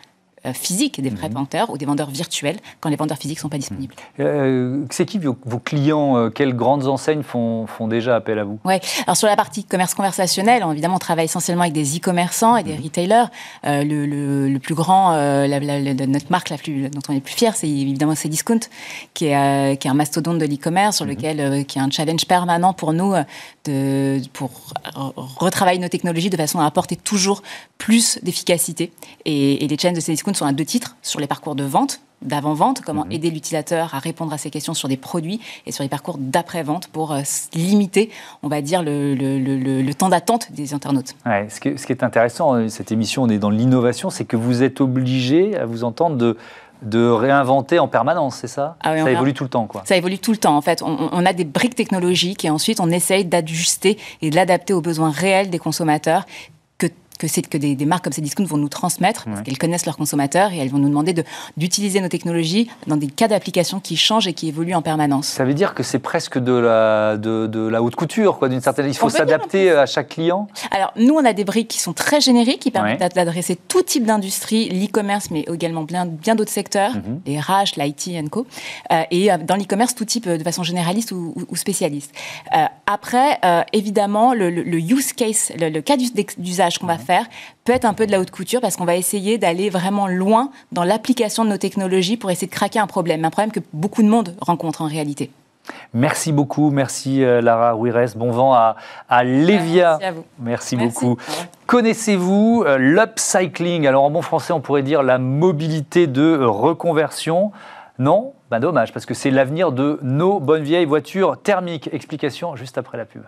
physiques, des vrais mhm. vendeurs ou des vendeurs virtuels quand les vendeurs physiques ne sont pas disponibles. Mhm. Euh, c'est qui vos, clients euh, Quelles grandes enseignes font, font déjà appel à vous? Oui, alors sur la partie commerce conversationnel, évidemment, on travaille essentiellement avec des e-commerçants et des mhm. retailers. le, plus grand, notre marque la plus, dont on est le plus fier, c'est évidemment Cdiscount, qui est, qui est un mastodonte de l'e-commerce, sur lequel qui est un challenge permanent pour nous de, pour retravailler nos technologies de façon à apporter toujours plus d'efficacité. Et, et les challenges de Cdiscount sont à deux titres, sur les parcours de vente, d'avant-vente, comment mhm. aider l'utilisateur à répondre à ces questions sur des produits et sur les parcours d'après-vente pour euh, limiter, on va dire, le, le, temps d'attente des internautes. Ouais, ce, qui, ce, qui, est intéressant, euh, cette émission, on est dans l'innovation, c'est que vous êtes obligé, à vous entendre, de de réinventer en permanence, c'est ça? Ah Ça évolue tout le temps, quoi. Ça évolue tout le temps, en fait. On, on a des briques technologiques et ensuite on essaye d'ajuster et de l'adapter aux besoins réels des consommateurs que, que des, marques comme Cdiscount vont nous transmettre, parce qu'elles connaissent leurs consommateurs et elles vont nous demander d'utiliser nos technologies dans des cas d'application qui changent et qui évoluent en permanence. Ça veut dire que c'est presque de la, de, de la haute couture, quoi, d'une certaine. Il faut s'adapter à chaque client. Alors nous, on a des briques qui sont très génériques, qui permettent d'adresser tout type d'industrie, l'e-commerce, mais également bien, bien d'autres secteurs, mhm. les RH, l'IT co. Euh, et euh, dans l'e-commerce, tout type euh, de façon généraliste ou, spécialiste. après, évidemment, le, use case, le, cas d'usage qu'on va faire peut être un peu de la haute couture parce qu'on va essayer d'aller vraiment loin dans l'application de nos technologies pour essayer de craquer un problème, un problème que beaucoup de monde rencontre en réalité. Merci beaucoup, merci euh, Lara Ruires. Bon vent à, à Lévia. Merci à vous. Merci, beaucoup. Connaissez-vous euh, l'upcycling? Alors en bon français, on pourrait dire la mobilité de reconversion. Non? Ben Dommage, parce que c'est l'avenir de nos bonnes vieilles voitures thermiques. Explication juste après la pub.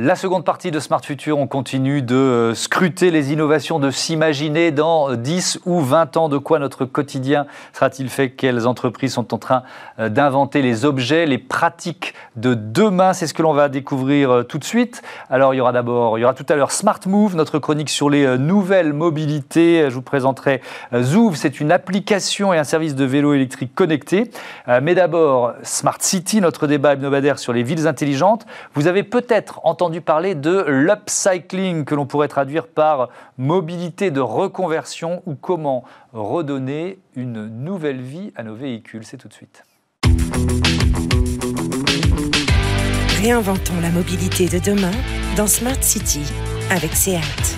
La seconde partie de Smart Future, on continue de euh, scruter les innovations, de s'imaginer dans 10 ou 20 ans de quoi notre quotidien sera-t-il fait, quelles entreprises sont en train euh, d'inventer les objets, les pratiques de demain? C'est ce que l'on va découvrir euh, tout de suite. Alors il y aura d'abord, il y aura tout à l'heure Smart Move, notre chronique sur les nouvelles mobilités. Je vous présenterai Zouv, c'est une application et un service de vélo électrique connecté. Mais d'abord, Smart City, notre débat hebdomadaire sur les villes intelligentes. Vous avez peut-être entendu entendu parler de l'upcycling, que l'on pourrait traduire par mobilité de reconversion ou comment redonner une nouvelle vie à nos véhicules. C'est tout de suite. Réinventons la mobilité de demain dans Smart City avec SEAT.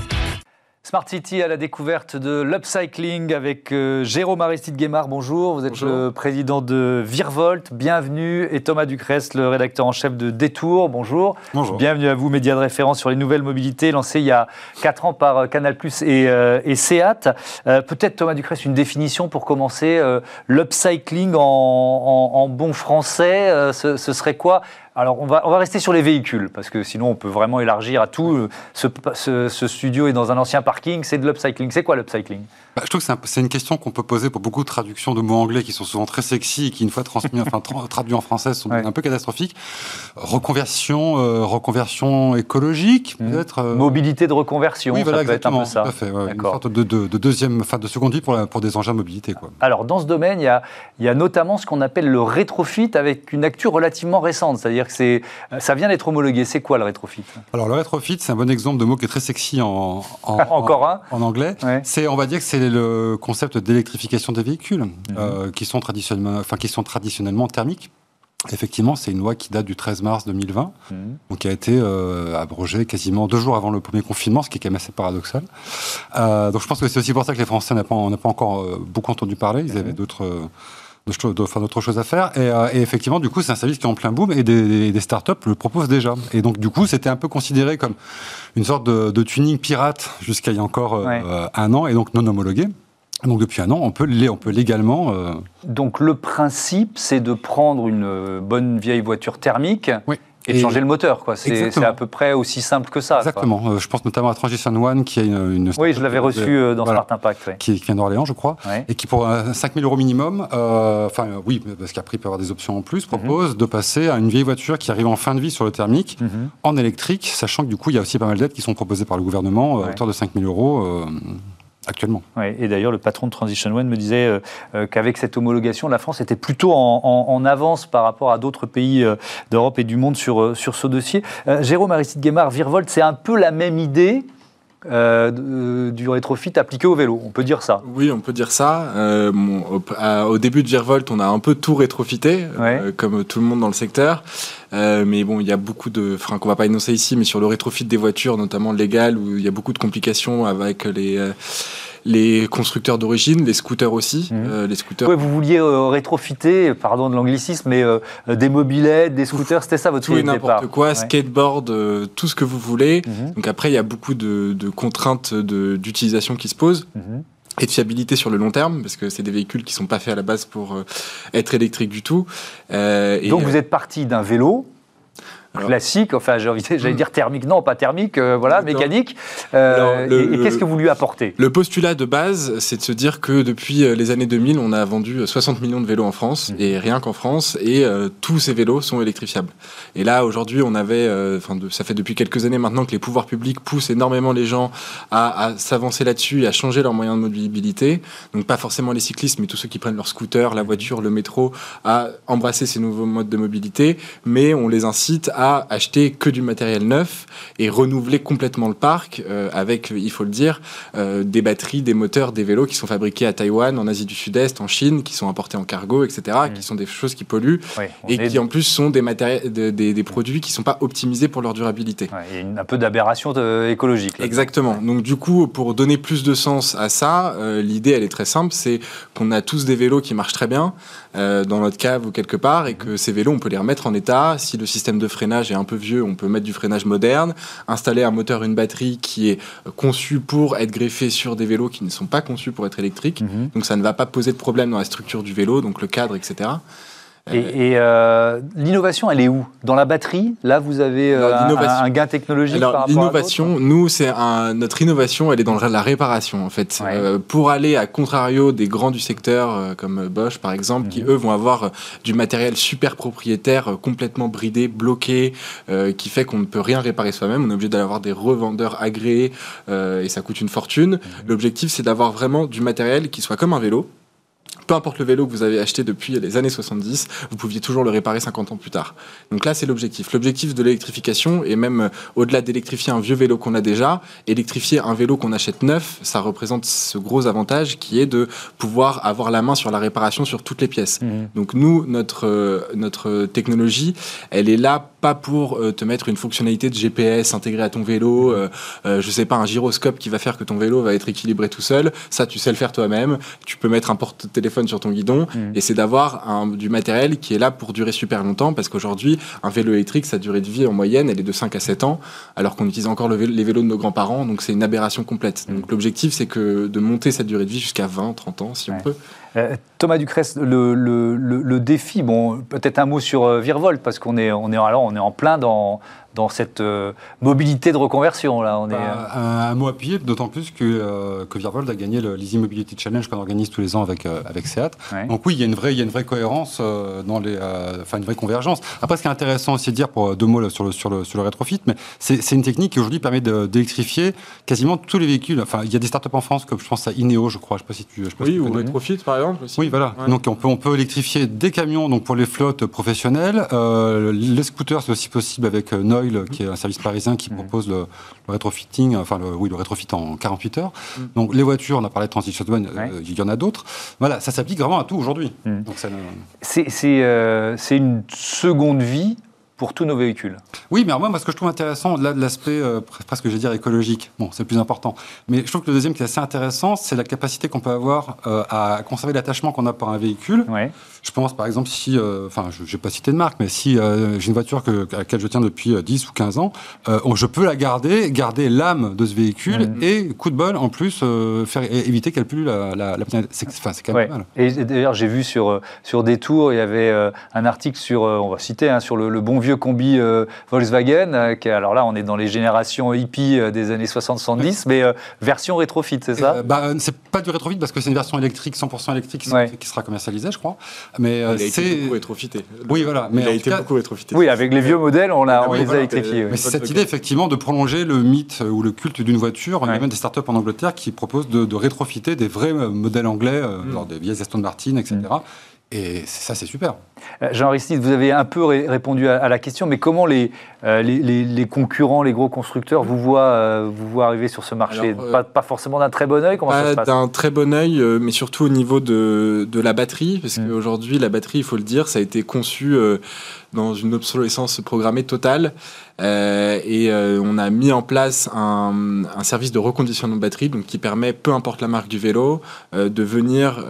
Smart City à la découverte de l'upcycling avec euh, Jérôme Aristide Guémard. Bonjour, vous êtes le président de Virvolt. Bienvenue. Et Thomas Ducrest, le rédacteur en chef de Détour. Bonjour. Bonjour. Bienvenue à vous, média de référence sur les nouvelles mobilités, lancé il y a 4 ans par euh, Canal et, euh, et SEAT. Peut-être, Thomas Ducrest, une définition pour commencer. l'upcycling en, bon français, ce, ce serait quoi alors, on va, on va rester sur les véhicules, parce que sinon, on peut vraiment élargir à tout. Ce, ce, studio est dans un ancien parking, c'est de l'upcycling. C'est quoi l'upcycling? Bah, Je trouve que c'est une question qu'on peut poser pour beaucoup de traductions de mots anglais qui sont souvent très sexy et qui, une fois transmis, enfin, traduits en français, sont un peu catastrophiques. Reconversion, euh, reconversion écologique, mmh. peut-être. Euh, Mobilité de reconversion, oui, voilà, ça peut être un peu ça. Fait, une sorte de, de, deuxième, enfin, de seconde vie pour, pour des engins mobilité. Quoi. Alors, dans ce domaine, il y a, il y a notamment ce qu'on appelle le rétrofit avec une actu relativement récente, c'est-à-dire c'est, ça vient d'être homologué. C'est quoi le rétrofit? Alors le rétrofit, c'est un bon exemple de mot qui est très sexy en, Encore un en anglais. C'est, on va dire que c'est le concept d'électrification des véhicules mhm. euh, qui sont traditionnellement, enfin qui sont traditionnellement thermiques. Effectivement, c'est une loi qui date du 13 mars 2020, mhm. donc qui a été euh, abrogée quasiment deux jours avant le premier confinement, ce qui est quand même assez paradoxal. Euh, donc je pense que c'est aussi pour ça que les Français n'ont pas, pas, encore beaucoup entendu parler. Ils mhm. avaient d'autres d'autres choses à faire. Euh, et, effectivement, du coup, c'est un service qui est en plein boom et des, des, startups le proposent déjà. Et donc, du coup, c'était un peu considéré comme une sorte de, tuning pirate jusqu'à il y a encore euh, un an et donc non homologué. Donc depuis un an, on peut, on peut légalement. Euh, donc le principe, c'est de prendre une bonne vieille voiture thermique oui. Et, changer le moteur, quoi. C'est à peu près aussi simple que ça. Exactement. Euh, je pense notamment à Transition One, qui a une. oui, je l'avais reçu euh, dans Smart Impact. Qui, vient d'Orléans, je crois. Et qui, pour 5000 euros minimum, euh, enfin, oui, parce qu'après, il peut y avoir des options en plus, propose de passer à une vieille voiture qui arrive en fin de vie sur le thermique, mhm. en électrique, sachant que du coup, il y a aussi pas mal d'aides qui sont proposées par le gouvernement, à hauteur de 5000 euros et d'ailleurs, le patron de Transition One me disait euh, euh, qu'avec cette homologation, la France était plutôt en, avance par rapport à d'autres pays euh, d'Europe et du monde sur, sur ce dossier. Jérôme Aristide Guémard, Virvolt, c'est un peu la même idée du rétrofit appliqué au vélo, on peut dire ça. Oui, on peut dire ça. au, début de Virvolt, on a un peu tout rétrofité, comme tout le monde dans le secteur. mais bon, il y a beaucoup de freins qu'on va pas énoncer ici, mais sur le rétrofit des voitures, notamment légales, où il y a beaucoup de complications avec les les constructeurs d'origine, les scooters aussi. Mhm. Euh, les scooters. Ouais, vous vouliez euh, rétrofiter, pardon de l'anglicisme, mais euh, des mobilettes, des scooters, c'était ça votre Tout et n'importe quoi, skateboard, tout ce que vous voulez. Mhm. Donc après, il y a beaucoup de, contraintes d'utilisation qui se posent. Mhm. et de fiabilité sur le long terme, parce que c'est des véhicules qui sont pas faits à la base pour être électriques du tout. et Donc vous êtes parti d'un vélo classique, enfin j'allais dire thermique, non pas thermique, euh, voilà, mécanique. Euh, et, qu'est-ce que vous lui apportez? Le postulat de base, c'est de se dire que depuis euh, les années 2000, on a vendu 60 millions de vélos en France, hmm. et rien qu'en France, et tous ces vélos sont électrifiables. Et là, aujourd'hui, on avait, enfin, ça fait depuis quelques années maintenant que les pouvoirs publics poussent énormément les gens à, à s'avancer là-dessus et à changer leurs moyens de mobilité. Donc pas forcément les cyclistes, mais tous ceux qui prennent leur scooter, la voiture, le métro, à embrasser ces nouveaux modes de mobilité, mais on les incite à à acheter que du matériel neuf et renouveler complètement le parc euh, avec, il faut le dire, euh, des batteries, des moteurs, des vélos qui sont fabriqués à Taïwan, en Asie du Sud-Est, en Chine, qui sont importés en cargo, etc., mmh. qui sont des choses qui polluent et qui en plus sont des, des, des, produits qui ne sont pas optimisés pour leur durabilité. Ouais, un peu d'aberration écologique. Exactement. Donc du coup, pour donner plus de sens à ça, euh, l'idée, elle est très simple, c'est qu'on a tous des vélos qui marchent très bien dans notre cave ou quelque part et que ces vélos, on peut les remettre en état si le système de freinage est un peu vieux, on peut mettre du freinage moderne, installer un moteur, une batterie qui est conçu pour être greffé sur des vélos qui ne sont pas conçus pour être électriques. Mhm. Donc ça ne va pas poser de problème dans la structure du vélo, donc le cadre, etc. Et, et, euh, l'innovation, elle est où? Dans la batterie Là, vous avez euh, un, un, gain technologique Alors, par rapport l'innovation, nous, c'est un, notre innovation, elle est dans la réparation, en fait. Ouais. Euh, pour aller à contrario des grands du secteur, comme Bosch, par exemple, qui, eux, vont avoir du matériel super propriétaire, complètement bridé, bloqué, qui fait qu'on ne peut rien réparer soi-même. On est obligé d'avoir des revendeurs agréés, et ça coûte une fortune. L'objectif, c'est d'avoir vraiment du matériel qui soit comme un vélo, peu importe le vélo que vous avez acheté depuis les années 70, vous pouviez toujours le réparer 50 ans plus tard. Donc là, c'est l'objectif. L'objectif de l'électrification, et même euh, au-delà d'électrifier un vieux vélo qu'on a déjà, électrifier un vélo qu'on achète neuf, ça représente ce gros avantage qui est de pouvoir avoir la main sur la réparation sur toutes les pièces. Mhm. Donc nous, notre, euh, notre technologie, elle est là pas pour euh, te mettre une fonctionnalité de GPS intégrée à ton vélo, euh, euh, je sais pas, un gyroscope qui va faire que ton vélo va être équilibré tout seul. Ça, tu sais le faire toi-même. Tu peux mettre un porte-téléphone sur ton guidon Mhm. et c'est d'avoir du matériel qui est là pour durer super longtemps parce qu'aujourd'hui, un vélo électrique, sa durée de vie en moyenne, elle est de 5 à 7 ans, alors qu'on utilise encore le vélo- les vélos de nos grands-parents, donc c'est une aberration complète. Mhm. Donc l'objectif, c'est que de monter cette durée de vie jusqu'à 20, 30 ans, si Ouais. on peut. Euh, Thomas Ducrest, le, le- le- le défi, bon, peut-être un mot sur euh, Virvolt, parce qu'on est, on est, alors, on est en plein dans, dans cette euh, mobilité de reconversion. Là. On est, euh, Bah, un, un mot appuyé, d'autant plus que, euh, que Virvolt a gagné le l'Easy Mobility Challenge qu'on organise tous les ans avec, euh, avec SEAT. Ouais. Donc oui, il y a une vraie, il y a une vraie cohérence, euh, dans les, euh, enfin une vraie convergence. Après, ce qui est intéressant aussi de dire, pour euh, deux mots là, sur, le, sur, le, sur le rétrofit, mais c'est c'est une technique qui aujourd'hui permet d'électrifier quasiment tous les véhicules. Enfin, il y a des startups en France, comme je pense à Ineo, je crois, je ne sais pas si tu, je sais pas si Oui, tu ou connais. Retrofit, par exemple. Aussi. Oui, voilà. Ouais. Donc on peut, on peut électrifier des camions donc pour les flottes professionnelles. Euh, les scooters, c'est aussi possible avec euh, Qui est un service parisien qui Mhm. propose le, le rétrofitting, enfin le, oui, le rétrofit en 48 heures. Mhm. Donc les voitures, on a parlé de Transition One, euh, il y en a d'autres. Voilà, ça s'applique vraiment à tout aujourd'hui. Ça, euh, c'est euh, une seconde vie pour tous nos véhicules. Oui, mais moi, moi, ce que je trouve intéressant, au-delà de l'aspect euh, pre- presque, je vais dire, écologique, bon, c'est le plus important, mais je trouve que le deuxième qui est assez intéressant, c'est la capacité qu'on peut avoir euh, à conserver l'attachement qu'on a pour un véhicule. Ouais. Je pense par exemple si, euh, enfin je n'ai pas cité de marque, mais si euh, j'ai une voiture que, à laquelle je tiens depuis euh, 10 ou 15 ans, euh, je peux la garder, garder l'âme de ce véhicule et, coup de bol, en plus, euh, faire, éviter qu'elle pollue la, la, la planète. C'est quand même Ouais. mal. Et d'ailleurs, j'ai vu sur, euh, sur des tours, il y avait euh, un article sur, euh, on va citer, hein, sur le, le bon vieux combi euh, Volkswagen. euh, qui, alors là, on est dans les générations hippie euh, des années 60-70, mais euh, version rétrofit, c'est ça? Euh, bah, c'est pas du rétrofit parce que c'est une version électrique, 100% électrique qui, Ouais. qui sera commercialisée, je crois. Mais euh, Il a été c'est. beaucoup rétrofité. Oui, voilà. Mais il a été cas- beaucoup rétrofité. Oui, avec les vieux modèles, on, l'a- on oui, les voilà, a électrifiés. Mais c'est cette idée effectivement de prolonger le mythe euh, ou le culte d'une voiture. Il y Ouais. a même des startups en Angleterre qui proposent de, de rétrofiter des vrais euh, modèles anglais, euh, Mm. genre des vieilles Aston Martin, etc. Et c'est- ça, c'est super. Euh, Jean Aristide, vous avez un peu ré- répondu à, à la question, mais comment les, euh, les, les- les concurrents, les gros constructeurs vous voient, euh, vous voient arriver sur ce marché Alors, euh, pas, pas forcément d'un très bon œil Comment Pas d'un très bon œil, euh, mais surtout au niveau de, de la batterie, parce Mm. qu'aujourd'hui, la batterie, il faut le dire, ça a été conçu dans une obsolescence programmée totale. Euh, et euh, on a mis en place un, un service de reconditionnement de batterie, donc qui permet, peu importe la marque du vélo, euh, de venir,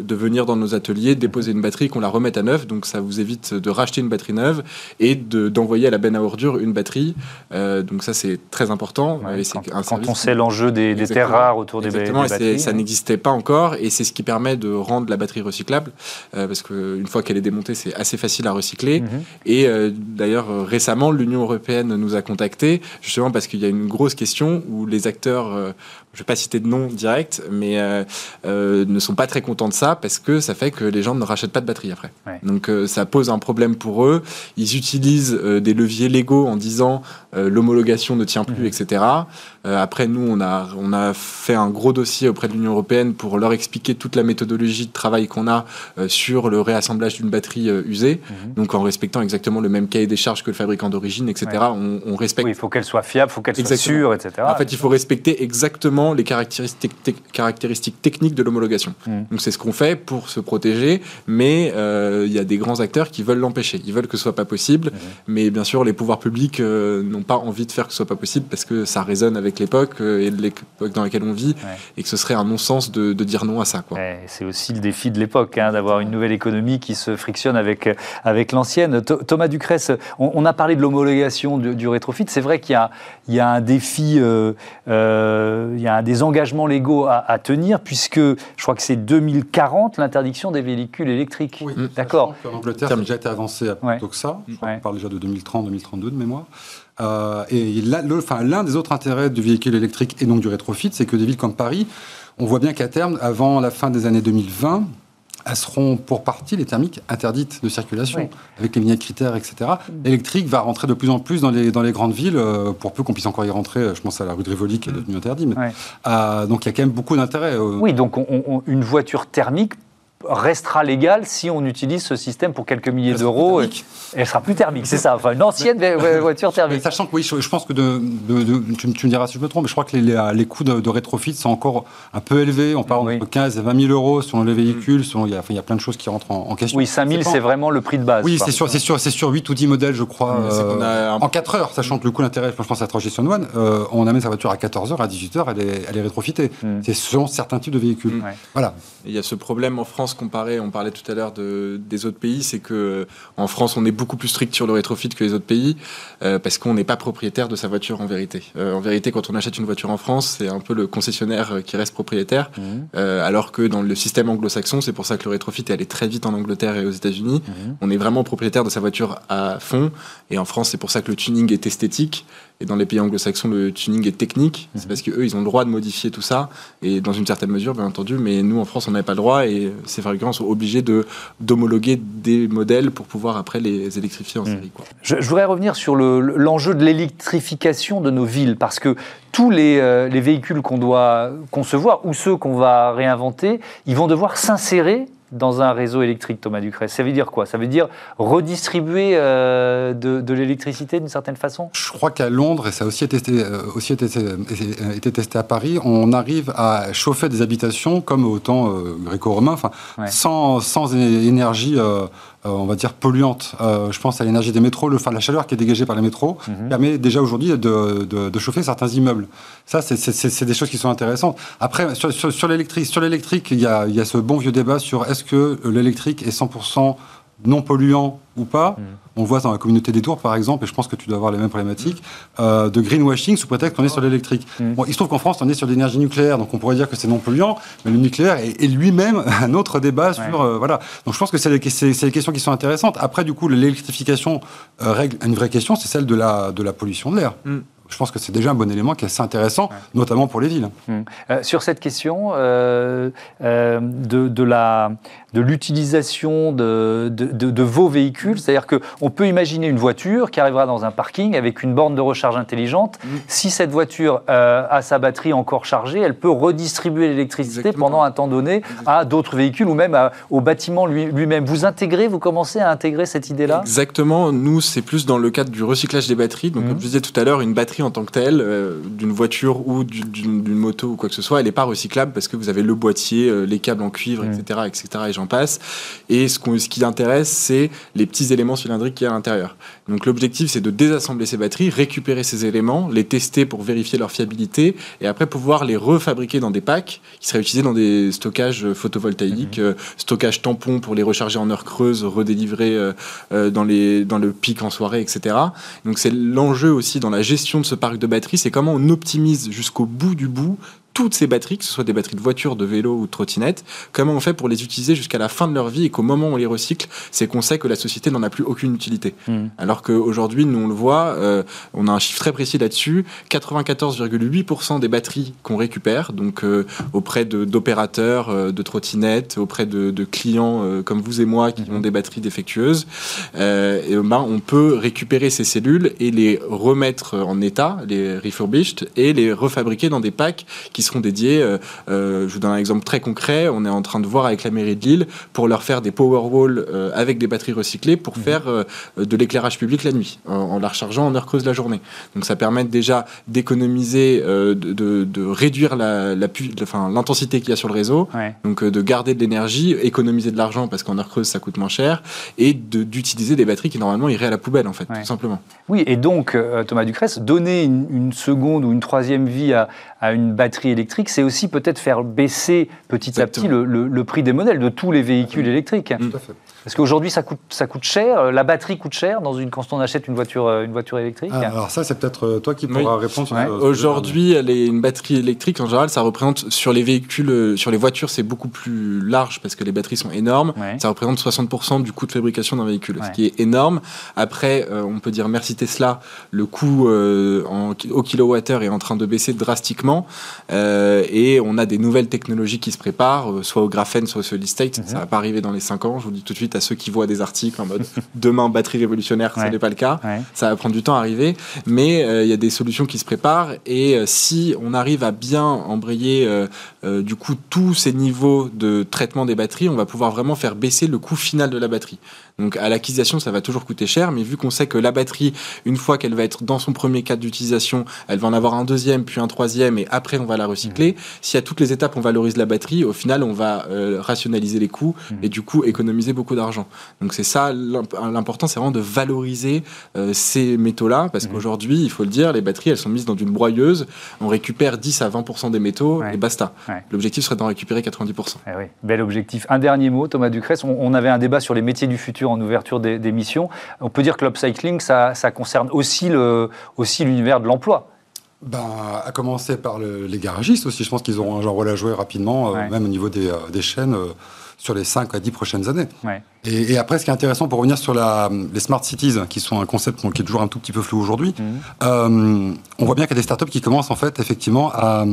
de venir dans nos ateliers, déposer une batterie, qu'on la remette à neuf. Donc ça vous évite de racheter une batterie neuve et de- d'envoyer à la benne à ordures une batterie. Euh, donc ça c'est très important. Ouais, Et quand, un quand service on sait l'enjeu des, des terres rares autour des, Exactement, batteries. ça ouais. n'existait pas encore, et c'est ce qui permet de rendre la batterie recyclable, euh, parce qu'une fois qu'elle est démontée, c'est assez facile à recycler. Mhm. Et euh, d'ailleurs, récemment, l'Union européenne nous a contactés, justement parce qu'il y a une grosse question où les acteurs, je ne vais pas citer de nom direct, mais euh, euh, ne sont pas très contents de ça, parce que ça fait que les gens ne rachètent pas de batterie après. Ouais. Donc euh, ça pose un problème pour eux. Ils utilisent euh, des leviers légaux en disant euh, l'homologation ne tient plus, Mhm. etc. Euh, après, nous, on a, on a fait un gros dossier auprès de l'Union européenne pour leur expliquer toute la méthodologie de travail qu'on a euh, sur le réassemblage d'une batterie euh, usée, Mhm. donc en respectant exactement le même cahier des charges que le fabricant d'origine, etc. Ouais. On, on respecte Oui, il faut qu'elle soit fiable, il faut qu'elle soit sûre, etc. en fait, il faut respecter exactement les caractéristiques, tec- caractéristiques techniques de l'homologation. Mm. Donc, c'est ce qu'on fait pour se protéger, mais euh, il y a des grands acteurs qui veulent l'empêcher. Ils veulent que ce soit pas possible, Mhm. mais bien sûr, les pouvoirs publics euh, n'ont pas envie de faire que ce soit pas possible parce que ça résonne avec l'époque euh, et l'époque dans laquelle on vit, Ouais. et que ce serait un non-sens de, de dire non à ça. Ouais, C'est aussi le défi de l'époque, hein, d'avoir une nouvelle économie qui se frictionne avec, avec l'ancienne. Tho- Thomas Ducresse, on, on a parlé de l'homologation du, du rétrofit. C'est vrai qu'il y y a un défi, euh, il y a des engagements légaux à, à tenir, puisque je crois que c'est 2040 l'interdiction des véhicules électriques. Oui. D'accord. En Angleterre, ça a déjà été avancé à Ouais. plutôt que ça. Je crois Ouais. qu'on parle déjà de 2030, 2032 de mémoire. Euh, et l'un des autres intérêts du véhicule électrique et donc du rétrofit, c'est que des villes comme Paris, on voit bien qu'à terme, avant la fin des années 2020, elles seront pour partie, les thermiques, interdites de circulation, Oui. avec les vignettes critères, etc. L'électrique va rentrer de plus en plus dans les, dans les grandes villes, euh, pour peu qu'on puisse encore y rentrer. Je pense à la rue de Rivoli qui est devenue interdite. mais-. Euh, donc il y a quand même beaucoup d'intérêt. euh, Oui, donc on- on- une voiture thermique restera légale si on utilise ce système pour quelques milliers d'euros. thermique. Elle sera plus thermique, c'est ça. Enfin, une ancienne vo- vo- voiture Mais thermique. sachant que oui, je, je pense que de, de- de- tu, me- tu me diras si je me trompe, mais je crois que les, les, les coûts de, de rétrofit sont encore un peu élevés. On parle Oui. entre 15 et 20 000 euros selon les véhicules. Selon, il, y a, enfin, il y a plein de choses qui rentrent en, en question. Oui, 5000, pas- c'est vraiment le prix de base. Oui, c'est sûr, c'est sûr, c'est sur 8 ou 10 modèles, je crois, a euh, un- en 4 heures, sachant que le coût d'intérêt, je pense à la Transition One, euh, on amène sa voiture à 14 heures, à 18 heures, elle est, elle est rétrofitée. Mm. C'est selon certains types de véhicules. Ouais. Voilà. Et Il y a ce problème en France comparé, on parlait tout à l'heure de, des autres pays, c'est que euh, en France on est beaucoup plus strict sur le rétrofit que les autres pays euh, parce qu'on n'est pas propriétaire de sa voiture en vérité. Euh, en vérité, quand on achète une voiture en France, c'est un peu le concessionnaire qui reste propriétaire, euh, alors que dans le système anglo-saxon, c'est pour ça que le rétrofit est allé très vite en Angleterre et aux États-Unis. Mhm. On est vraiment propriétaire de sa voiture à fond, et en France, c'est pour ça que le tuning est esthétique. Et dans les pays anglo-saxons, le tuning est technique. Mhm. C'est parce qu'eux, ils ont le droit de modifier tout ça, et dans une certaine mesure, bien entendu. Mais nous, en France, on n'avait pas le droit, et ces fabricants sont obligés de d'homologuer des modèles pour pouvoir après les électrifier en Mhm. série. Quoi. Je, je voudrais revenir sur le- l'enjeu de l'électrification de nos villes, parce que tous les, euh, les véhicules qu'on doit concevoir, ou ceux qu'on va réinventer, ils vont devoir s'insérer dans un réseau électrique, Thomas Ducret. Ça veut dire quoi? Ça veut dire redistribuer euh, de, de l'électricité d'une certaine façon? Je crois qu'à Londres, et ça a aussi été, testé, euh, aussi été, euh, été testé à Paris, on arrive à chauffer des habitations comme au temps euh, gréco-romain, Ouais. sans, sans énergie, on va dire, polluante. Euh, je pense à l'énergie des métros, le, enfin, la chaleur qui est dégagée par les métros Mhm. permet déjà aujourd'hui de, de- de chauffer certains immeubles. Ça, c'est- des choses qui sont intéressantes. Après, sur, sur, sur l'électrique, sur l'électrique, il y a, il y a ce bon vieux débat sur est-ce que l'électrique est 100% non polluant ou pas. On voit dans la communauté des tours, par exemple, et je pense que tu dois avoir les mêmes problématiques, euh, de greenwashing sous prétexte qu'on est sur l'électrique. Mm. Bon, il se trouve qu'en France, on est sur l'énergie nucléaire, donc on pourrait dire que c'est non polluant, mais le nucléaire est, est lui-même un autre débat sur... Euh, voilà. Donc je pense que c'est des questions qui sont intéressantes. Après, du coup, l'électrification euh, règle une vraie question, c'est celle de la, de la pollution de l'air. Mm. Je pense que c'est déjà un bon élément qui est assez intéressant, notamment pour les villes. Euh, sur cette question euh, euh, de, de l'utilisation de, de, de- de vos véhicules, c'est-à-dire que on peut imaginer une voiture qui arrivera dans un parking avec une borne de recharge intelligente. Si cette voiture euh, a sa batterie encore chargée, elle peut redistribuer l'électricité pendant un temps donné à d'autres véhicules ou même à- au bâtiment lui- lui-même. vous intégrez, vous commencez à intégrer cette idée-là? Exactement. Nous, c'est plus dans le cadre du recyclage des batteries. Donc, Mhm. comme je disais tout à l'heure, une batterie en tant que telle, euh, d'une voiture ou du- d'une moto ou quoi que ce soit, elle n'est pas recyclable parce que vous avez le boîtier, euh, les câbles en cuivre, etc., etc., et j'en passe. Et ce, qui intéresse, c'est les petits éléments cylindriques qu'il y a à l'intérieur. Donc, l'objectif, c'est de désassembler ces batteries, récupérer ces éléments, les tester pour vérifier leur fiabilité, et après pouvoir les refabriquer dans des packs qui seraient utilisés dans des stockages photovoltaïques, euh, stockage tampon pour les recharger en heure creuse, redélivrer euh, euh, dans, les, dans le pic en soirée, etc. Donc c'est l'enjeu aussi dans la gestion de ce parc de batteries, c'est comment on optimise jusqu'au bout du bout toutes ces batteries, que ce soit des batteries de voiture, de vélo ou de trottinette, comment on fait pour les utiliser jusqu'à la fin de leur vie et qu'au moment où on les recycle, c'est qu'on sait que la société n'en a plus aucune utilité. Mhm. Alors qu'aujourd'hui, nous on le voit, euh, on a un chiffre très précis là-dessus, 94,8% des batteries qu'on récupère, donc euh, auprès d'opérateurs de, de trottinettes, auprès de, de clients euh, comme vous et moi qui ont des batteries défectueuses, euh, et ben, on peut récupérer ces cellules et les remettre en état, les refurbished, et les refabriquer dans des packs qui seront dédiés. euh, euh, je vous donne un exemple très concret. On est en train de voir avec la mairie de Lille pour leur faire des power walls euh, avec des batteries recyclées pour faire euh, de l'éclairage public la nuit, en, en la rechargeant en heure creuse la journée. Donc ça permet déjà d'économiser, de, de- de réduire la, la pu- enfin, l'intensité qu'il y a sur le réseau, Ouais. donc euh, de garder de l'énergie, économiser de l'argent parce qu'en heure creuse ça coûte moins cher, et de- d'utiliser des batteries qui normalement iraient à la poubelle en fait, Ouais. tout simplement. Oui, et donc, euh, Thomas Ducresse, donner une, une seconde ou une troisième vie à, à une batterie électrique, c'est aussi peut-être faire baisser petit à petit le, le- le prix des modèles de tous les véhicules électriques. Tout à fait. Parce qu'aujourd'hui, ça coûte, ça coûte cher, la batterie coûte cher dans une, quand on achète une voiture, une voiture électrique. Ah, alors ça, c'est peut-être toi qui pourras répondre. Ouais. Aujourd'hui, elle est une batterie électrique, en général, ça représente sur les véhicules, sur les voitures, c'est beaucoup plus large parce que les batteries sont énormes. Ouais. Ça représente 60% du coût de fabrication d'un véhicule, ouais. ce qui est énorme. Après, euh, on peut dire merci Tesla, le coût euh, en, au kilowattheure est en train de baisser drastiquement euh, et on a des nouvelles technologies qui se préparent, euh, soit au graphène, soit au solid state. Mm -hmm. Ça va pas arriver dans les 5 ans. Je vous dis tout de suite à ceux qui voient des articles en mode demain batterie révolutionnaire, ouais. ce n'est pas le cas. Ça va prendre du temps à arriver, mais il y a des solutions qui se préparent et si on arrive à bien embrayer du coup tous ces niveaux de traitement des batteries, on va pouvoir vraiment faire baisser le coût final de la batterie. Donc à l'acquisition, ça va toujours coûter cher, mais vu qu'on sait que la batterie, une fois qu'elle va être dans son premier cadre d'utilisation, elle va en avoir un deuxième, puis un troisième, et après on va la recycler. Mmh. Si à toutes les étapes on valorise la batterie, au final on va euh, rationaliser les coûts mmh. et du coup économiser beaucoup d'argent. Donc c'est ça l'important, c'est vraiment de valoriser euh, ces métaux-là, parce mmh. qu'aujourd'hui, il faut le dire, les batteries elles sont mises dans une broyeuse, on récupère 10 à 20% des métaux ouais. et basta. Ouais. L'objectif serait d'en récupérer 90%. Eh oui. Bel objectif. Un dernier mot, Thomas Ducresse, on, on avait un débat sur les métiers du futur en ouverture d'émission. On peut dire que l'upcycling, ça, ça, concerne aussi l'univers aussi de l'emploi. Ben, à commencer par le, les garagistes aussi, je pense qu'ils auront un rôle à jouer rapidement, ouais. euh, même au niveau des, euh, des chaînes, euh, sur les 5 à 10 prochaines années. Ouais. Et, et, après, ce qui est intéressant pour revenir sur la, les smart cities, qui sont un concept qui est toujours un tout petit peu flou aujourd'hui, mmh. on voit bien qu'il y a des startups qui commencent en fait effectivement à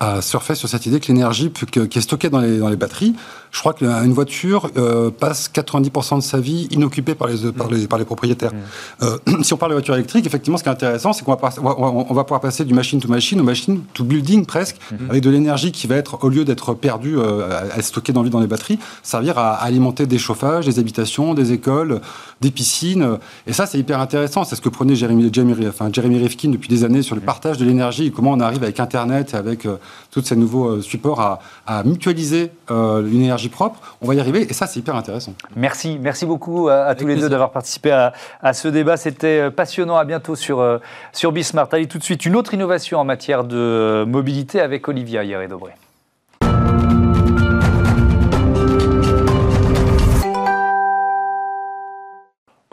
à surfer sur cette idée que l'énergie qui est stockée dans les, dans les batteries, je crois qu'une voiture euh, passe 90% de sa vie inoccupée par les, par les, par les propriétaires. Mmh. Euh, si on parle de voiture électrique, effectivement, ce qui est intéressant, c'est qu'on va, on va, pouvoir passer du machine to machine au machine to building presque, mmh. avec de l'énergie qui va être, au lieu d'être perdue, euh, à, à stocker dans, dans les batteries, servir à, à alimenter des chauffages, des habitations, des écoles, des piscines. Et ça, c'est hyper intéressant. C'est ce que prenait Jeremy, Jeremy, enfin, Jeremy Rifkin depuis des années sur le partage de l'énergie et comment on arrive avec Internet, avec tous ces nouveaux supports à, à mutualiser euh, l'énergie propre. On va y arriver et ça, c'est hyper intéressant. Merci, merci beaucoup à, à tous les deux d'avoir participé à, à, ce débat. C'était passionnant. À bientôt sur, euh, sur Bismart. Allez, tout de suite, une autre innovation en matière de mobilité avec Olivia Hieré-Dobré.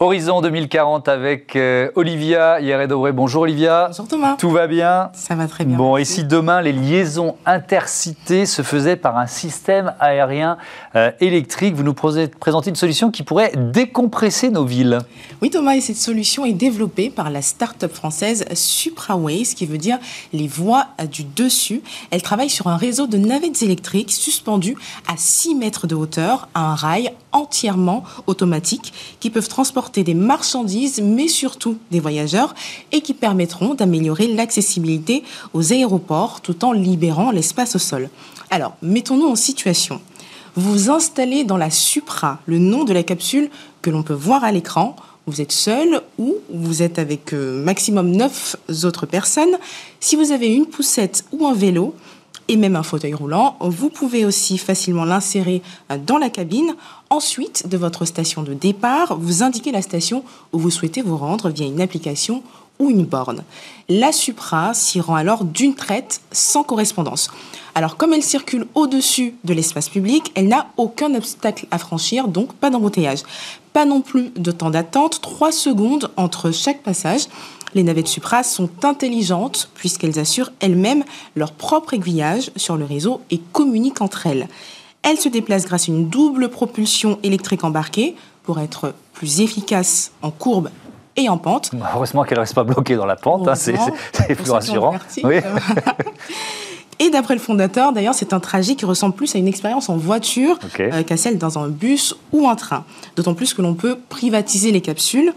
Horizon 2040 avec euh, Olivia Hieré-Dobré. Bonjour Olivia. Bonjour Thomas. Tout va bien? Ça va très bien. Bon, et si demain les liaisons intercités se faisaient par un système aérien euh, électrique, vous nous présentez une solution qui pourrait décompresser nos villes Oui Thomas, et cette solution est développée par la start-up française Supraways, ce qui veut dire les voies du dessus. Elle travaille sur un réseau de navettes électriques suspendues à 6 mètres de hauteur à un rail entièrement automatique qui peuvent transporter des marchandises, mais surtout des voyageurs, et qui permettront d'améliorer l'accessibilité aux aéroports tout en libérant l'espace au sol. Alors, mettons-nous en situation. Vous installez dans la Supra, le nom de la capsule que l'on peut voir à l'écran. Vous êtes seul ou vous êtes avec euh, maximum 9 autres personnes. Si vous avez une poussette ou un vélo, et même un fauteuil roulant. Vous pouvez aussi facilement l'insérer dans la cabine. Ensuite, de votre station de départ, vous indiquez la station où vous souhaitez vous rendre via une application ou une borne. La Supra s'y rend alors d'une traite sans correspondance. Alors comme elle circule au-dessus de l'espace public, elle n'a aucun obstacle à franchir, donc pas d'embouteillage. Pas non plus de temps d'attente, 3 secondes entre chaque passage. Les navettes Supra sont intelligentes puisqu'elles assurent elles-mêmes leur propre aiguillage sur le réseau et communiquent entre elles. Elles se déplacent grâce à une double propulsion électrique embarquée pour être plus efficaces en courbe et en pente. Heureusement qu'elle ne reste pas bloquée dans la pente, hein, c'est plus rassurant. Oui. Et d'après le fondateur, d'ailleurs, c'est un trajet qui ressemble plus à une expérience en voiture okay. euh, qu'à celle dans un bus ou un train. D'autant plus que l'on peut privatiser les capsules.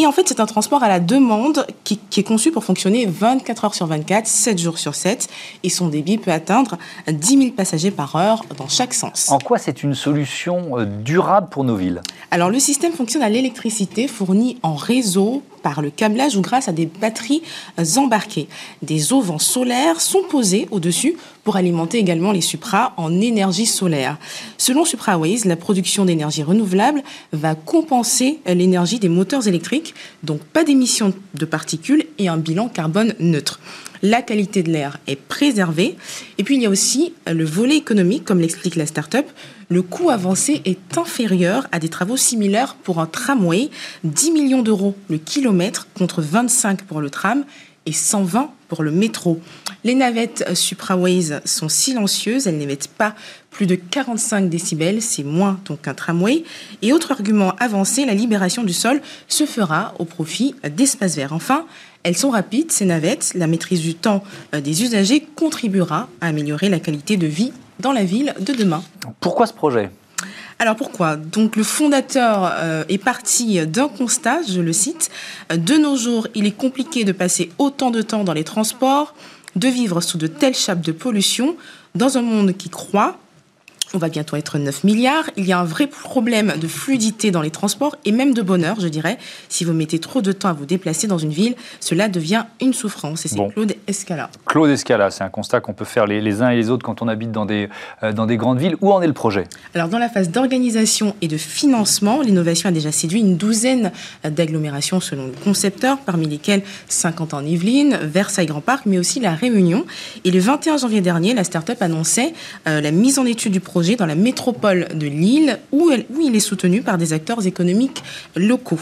Et en fait, c'est un transport à la demande qui, qui, est conçu pour fonctionner 24 heures sur 24, 7 jours sur 7. Et son débit peut atteindre 10 000 passagers par heure dans chaque sens. En quoi c'est une solution durable pour nos villes? Alors, le système fonctionne à l'électricité fournie en réseau par le câblage ou grâce à des batteries embarquées. Des auvents solaires sont posés au-dessus pour alimenter également les Supra en énergie solaire. Selon Supraways, la production d'énergie renouvelable va compenser l'énergie des moteurs électriques, donc pas d'émissions de particules et un bilan carbone neutre. la qualité de l'air est préservée. Et puis il y a aussi le volet économique, comme l'explique la start-up. Le coût avancé est inférieur à des travaux similaires pour un tramway, 10 millions d'euros le kilomètre contre 25 pour le tram et 120 pour le métro. Les navettes Supraways sont silencieuses, elles n'émettent pas plus de 45 décibels, c'est moins donc qu'un tramway. Et autre argument avancé, la libération du sol se fera au profit d'espaces verts. Enfin, elles sont rapides, ces navettes. La maîtrise du temps euh, des usagers contribuera à améliorer la qualité de vie dans la ville de demain. Pourquoi ce projet? Alors pourquoi? Donc le fondateur euh, est parti d'un constat, je le cite, de nos jours, il est compliqué de passer autant de temps dans les transports, de vivre sous de telles chapes de pollution, dans un monde qui croît, on va bientôt être 9 milliards. Il y a un vrai problème de fluidité dans les transports et même de bonheur, je dirais. Si vous mettez trop de temps à vous déplacer dans une ville, cela devient une souffrance. Et c'est Claude Escala. Claude Escala, c'est un constat qu'on peut faire les, uns et les autres quand on habite dans des, euh, dans des grandes villes. Où en est le projet? Alors, dans la phase d'organisation et de financement, l'innovation a déjà séduit une douzaine d'agglomérations selon le concepteur, parmi lesquelles 50 en Yvelines, Versailles Grand Parc, mais aussi La Réunion. Et le 21 janvier dernier, la start-up annonçait euh, la mise en étude du projet dans la métropole de Lille, où, où il est soutenu par des acteurs économiques locaux.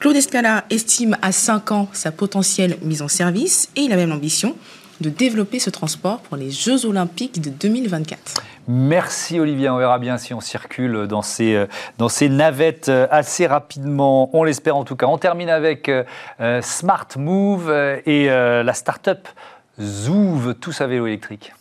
Claude Escala estime à 5 ans sa potentielle mise en service et il a même l'ambition de développer ce transport pour les Jeux Olympiques de 2024. Merci Olivier, on verra bien si on circule dans ces, ces navettes assez rapidement, on l'espère en tout cas. On termine avec euh, Smart Move et euh, la start-up Zouv, tous à vélo électrique.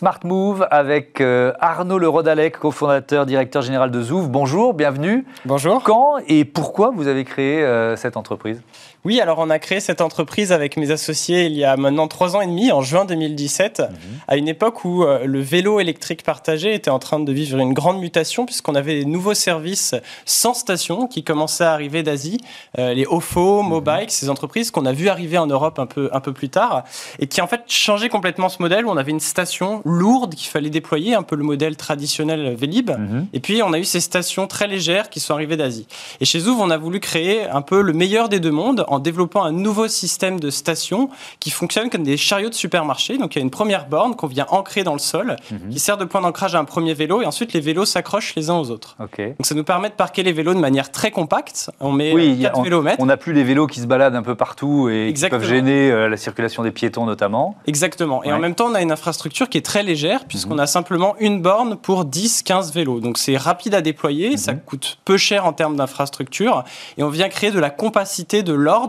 Smart Move avec euh, Arnaud Le Rodalec, cofondateur, directeur général de Zouv. Bonjour, bienvenue. Bonjour. Quand et pourquoi vous avez créé euh, cette entreprise? Oui, alors on a créé cette entreprise avec mes associés il y a maintenant trois ans et demi, en juin 2017, mhm. à une époque où euh, le vélo électrique partagé était en train de vivre une grande mutation puisqu'on avait des nouveaux services sans station qui commençaient à arriver d'Asie, euh, les OFO, mhm. Mobike, ces entreprises qu'on a vu arriver en Europe un peu, un peu plus tard et qui en fait changeaient complètement ce modèle où on avait une station lourde qu'il fallait déployer, un peu le modèle traditionnel Vélib. Mhm. Et puis on a eu ces stations très légères qui sont arrivées d'Asie. Et chez Zouv, on a voulu créer un peu le meilleur des deux mondes en développant un nouveau système de stations qui fonctionne comme des chariots de supermarché. Donc il y a une première borne qu'on vient ancrer dans le sol, mhm. qui sert de point d'ancrage à un premier vélo, et ensuite les vélos s'accrochent les uns aux autres. Donc ça nous permet de parquer les vélos de manière très compacte. On met oui, 4 on, vélomètres. On n'a plus les vélos qui se baladent un peu partout et qui peuvent gêner euh, la circulation des piétons notamment. Exactement. Et en même temps, on a une infrastructure qui est très légère, puisqu'on mhm. a simplement une borne pour 10-15 vélos. Donc c'est rapide à déployer, ça mhm. coûte peu cher en termes d'infrastructure, et on vient créer de la compacité de l'ordre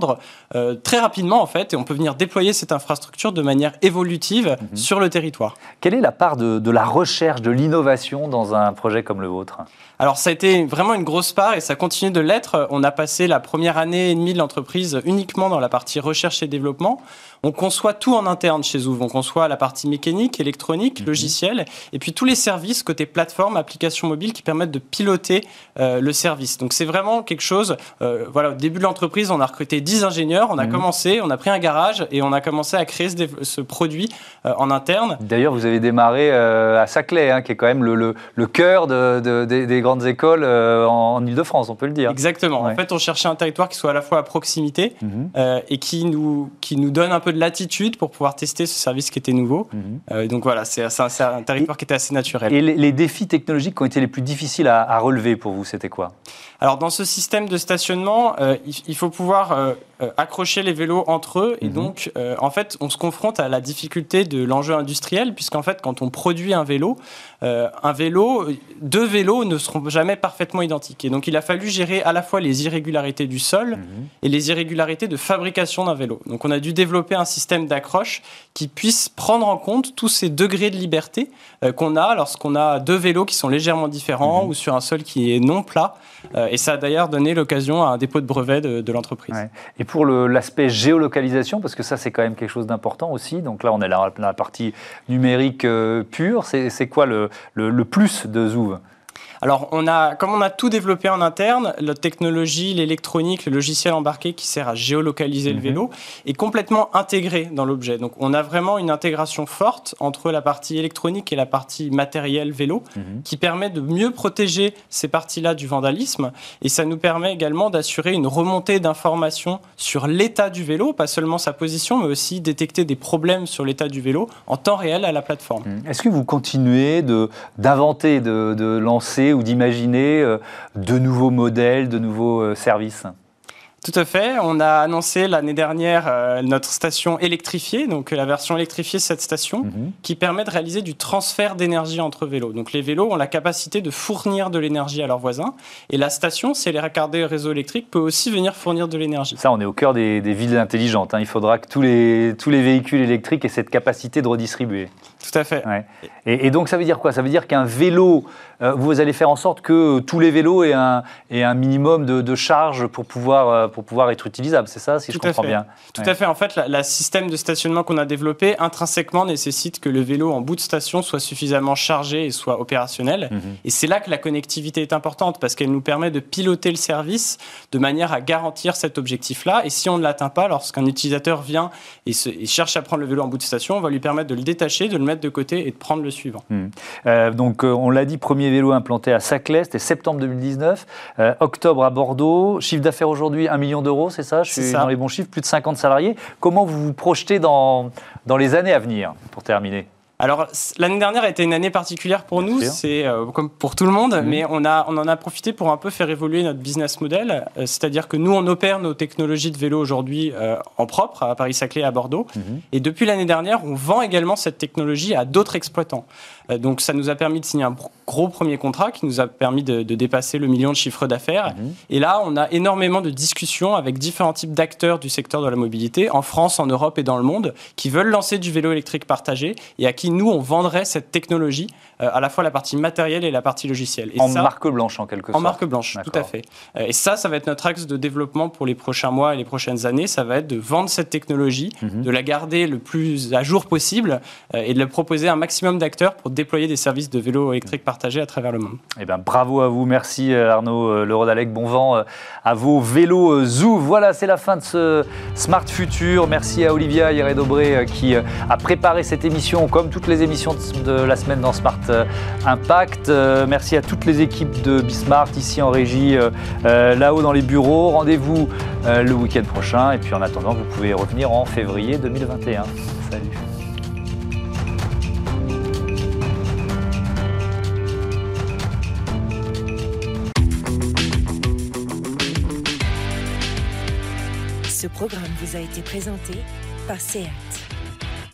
euh, très rapidement en fait, et on peut venir déployer cette infrastructure de manière évolutive mhm. sur le territoire. Quelle est la part de la recherche, de l'innovation dans un projet comme le vôtre? Alors ça a été vraiment une grosse part et ça continue de l'être. On a passé la première année et demie de l'entreprise uniquement dans la partie recherche et développement. On conçoit tout en interne chez Zouv. On conçoit la partie mécanique, électronique, mhm. logiciel, et puis tous les services côté plateforme, application mobile qui permettent de piloter euh, le service. Donc c'est vraiment quelque chose. Euh, voilà, au début de l'entreprise, on a recruté 10 ingénieurs. On a mhm. commencé, on a pris un garage et on a commencé à créer ce, produit euh, en interne. D'ailleurs, vous avez démarré à Saclay, hein, qui est quand même le, le, cœur de, des grands écoles euh, en, Ile-de-France, on peut le dire. Exactement. En fait, on cherchait un territoire qui soit à la fois à proximité mhm. et qui nous, qui nous donne un peu de latitude pour pouvoir tester ce service qui était nouveau. Mhm. Euh, donc voilà, c'est un, territoire qui était assez naturel. Et les, défis technologiques qui ont été les plus difficiles à, relever pour vous, c'était quoi? Alors, dans ce système de stationnement, il, faut pouvoir accrocher les vélos entre eux. Et mhm. donc, en fait, on se confronte à la difficulté de l'enjeu industriel, puisqu'en fait, quand on produit un vélo, un vélo, deux vélos ne seront jamais parfaitement identiques. Et donc il a fallu gérer à la fois les irrégularités du sol mhm. et les irrégularités de fabrication d'un vélo. Donc on a dû développer un système d'accroche qui puisse prendre en compte tous ces degrés de liberté euh, qu'on a lorsqu'on a deux vélos qui sont légèrement différents mhm. ou sur un sol qui est non plat. Et ça a d'ailleurs donné l'occasion à un dépôt de brevet de, l'entreprise. Et pour l'aspect géolocalisation, parce que ça c'est quand même quelque chose d'important aussi, donc là on est dans la partie numérique euh, pure, c'est quoi le, le, le plus de Zouv Alors, on a, comme on a tout développé en interne, la technologie, l'électronique, le logiciel embarqué qui sert à géolocaliser le Mhm. vélo est complètement intégré dans l'objet. Donc, on a vraiment une intégration forte entre la partie électronique et la partie matérielle vélo Mhm. qui permet de mieux protéger ces parties-là du vandalisme. Et ça nous permet également d'assurer une remontée d'informations sur l'état du vélo, pas seulement sa position, mais aussi détecter des problèmes sur l'état du vélo en temps réel à la plateforme. Est-ce que vous continuez de- d'inventer, de, de lancer ou d'imaginer euh, de nouveaux modèles, de nouveaux euh, services Tout à fait. On a annoncé l'année dernière euh, notre station électrifiée, donc la version électrifiée de cette station, Mhm. qui permet de réaliser du transfert d'énergie entre vélos. Donc les vélos ont la capacité de fournir de l'énergie à leurs voisins, et la station, si elle est raccordée au réseau électrique, peut aussi venir fournir de l'énergie. Ça, on est au cœur des, des villes intelligentes. hein. Il faudra que tous les, tous les véhicules électriques aient cette capacité de redistribuer. Tout à fait. Ouais. Et, et donc, ça veut dire quoi? Ça veut dire qu'un vélo, vous allez faire en sorte que tous les vélos aient un, aient un minimum de, de charge pour pouvoir, euh, pour pouvoir être utilisables. C'est ça, si je Tout comprends fait. bien Tout Ouais. à fait. En fait, le système de stationnement qu'on a développé intrinsèquement nécessite que le vélo en bout de station soit suffisamment chargé et soit opérationnel. Mhm. Et c'est là que la connectivité est importante parce qu'elle nous permet de piloter le service de manière à garantir cet objectif-là. Et si on ne l'atteint pas, lorsqu'un utilisateur vient et, se- et cherche à prendre le vélo en bout de station, on va lui permettre de le détacher, de le mettre de côté et de prendre le suivant. Euh, donc, euh, on l'a dit, premier vélo implanté à Saclay, c'était septembre 2019. Euh, octobre à Bordeaux. Chiffre d'affaires aujourd'hui, 1 million d'euros, c'est ça? Je suis ça. dans les bons chiffres, plus de 50 salariés. Comment vous vous projetez dans, dans les années à venir, pour terminer? Alors, l'année dernière a été une année particulière pour nous, c'est euh, comme pour tout le monde, Mhm. mais on, a, on en a profité pour un peu faire évoluer notre business model. Euh, C'est-à-dire que nous, on opère nos technologies de vélo aujourd'hui euh, en propre à Paris-Saclay à Bordeaux. Et depuis l'année dernière, on vend également cette technologie à d'autres exploitants. Euh, donc, ça nous a permis de signer un gros premier contrat qui nous a permis de, de dépasser le million de chiffre d'affaires. Et là, on a énormément de discussions avec différents types d'acteurs du secteur de la mobilité, en France, en Europe et dans le monde, qui veulent lancer du vélo électrique partagé et à qui nous, on vendrait cette technologie, à la fois la partie matérielle et la partie logicielle. Et En ça- marque blanche, en quelque sorte. en marque blanche, tout à fait. Euh, Et ça, ça va être notre axe de développement pour les prochains mois et les prochaines années. Ça va être de vendre cette technologie, Mhm. de la garder le plus à jour possible euh, et de la proposer à un maximum d'acteurs pour déployer des services de vélo électrique partagé à travers le monde. Eh ben, bravo à vous, merci euh, Arnaud euh, Le Rodalec, bon vent euh, à vos vélos euh, Zoo. Voilà, c'est la fin de ce Smart Future. Merci à Olivia Hieré-Dobré euh, qui euh, a préparé cette émission, comme toutes les émissions de la semaine dans Smart euh, Impact. Euh, Merci à toutes les équipes de Bismart ici en régie, euh, euh, là-haut dans les bureaux. Rendez-vous euh, le week-end prochain. Et puis en attendant, vous pouvez revenir en février 2021. Salut. Ce programme vous a été présenté par SEAT.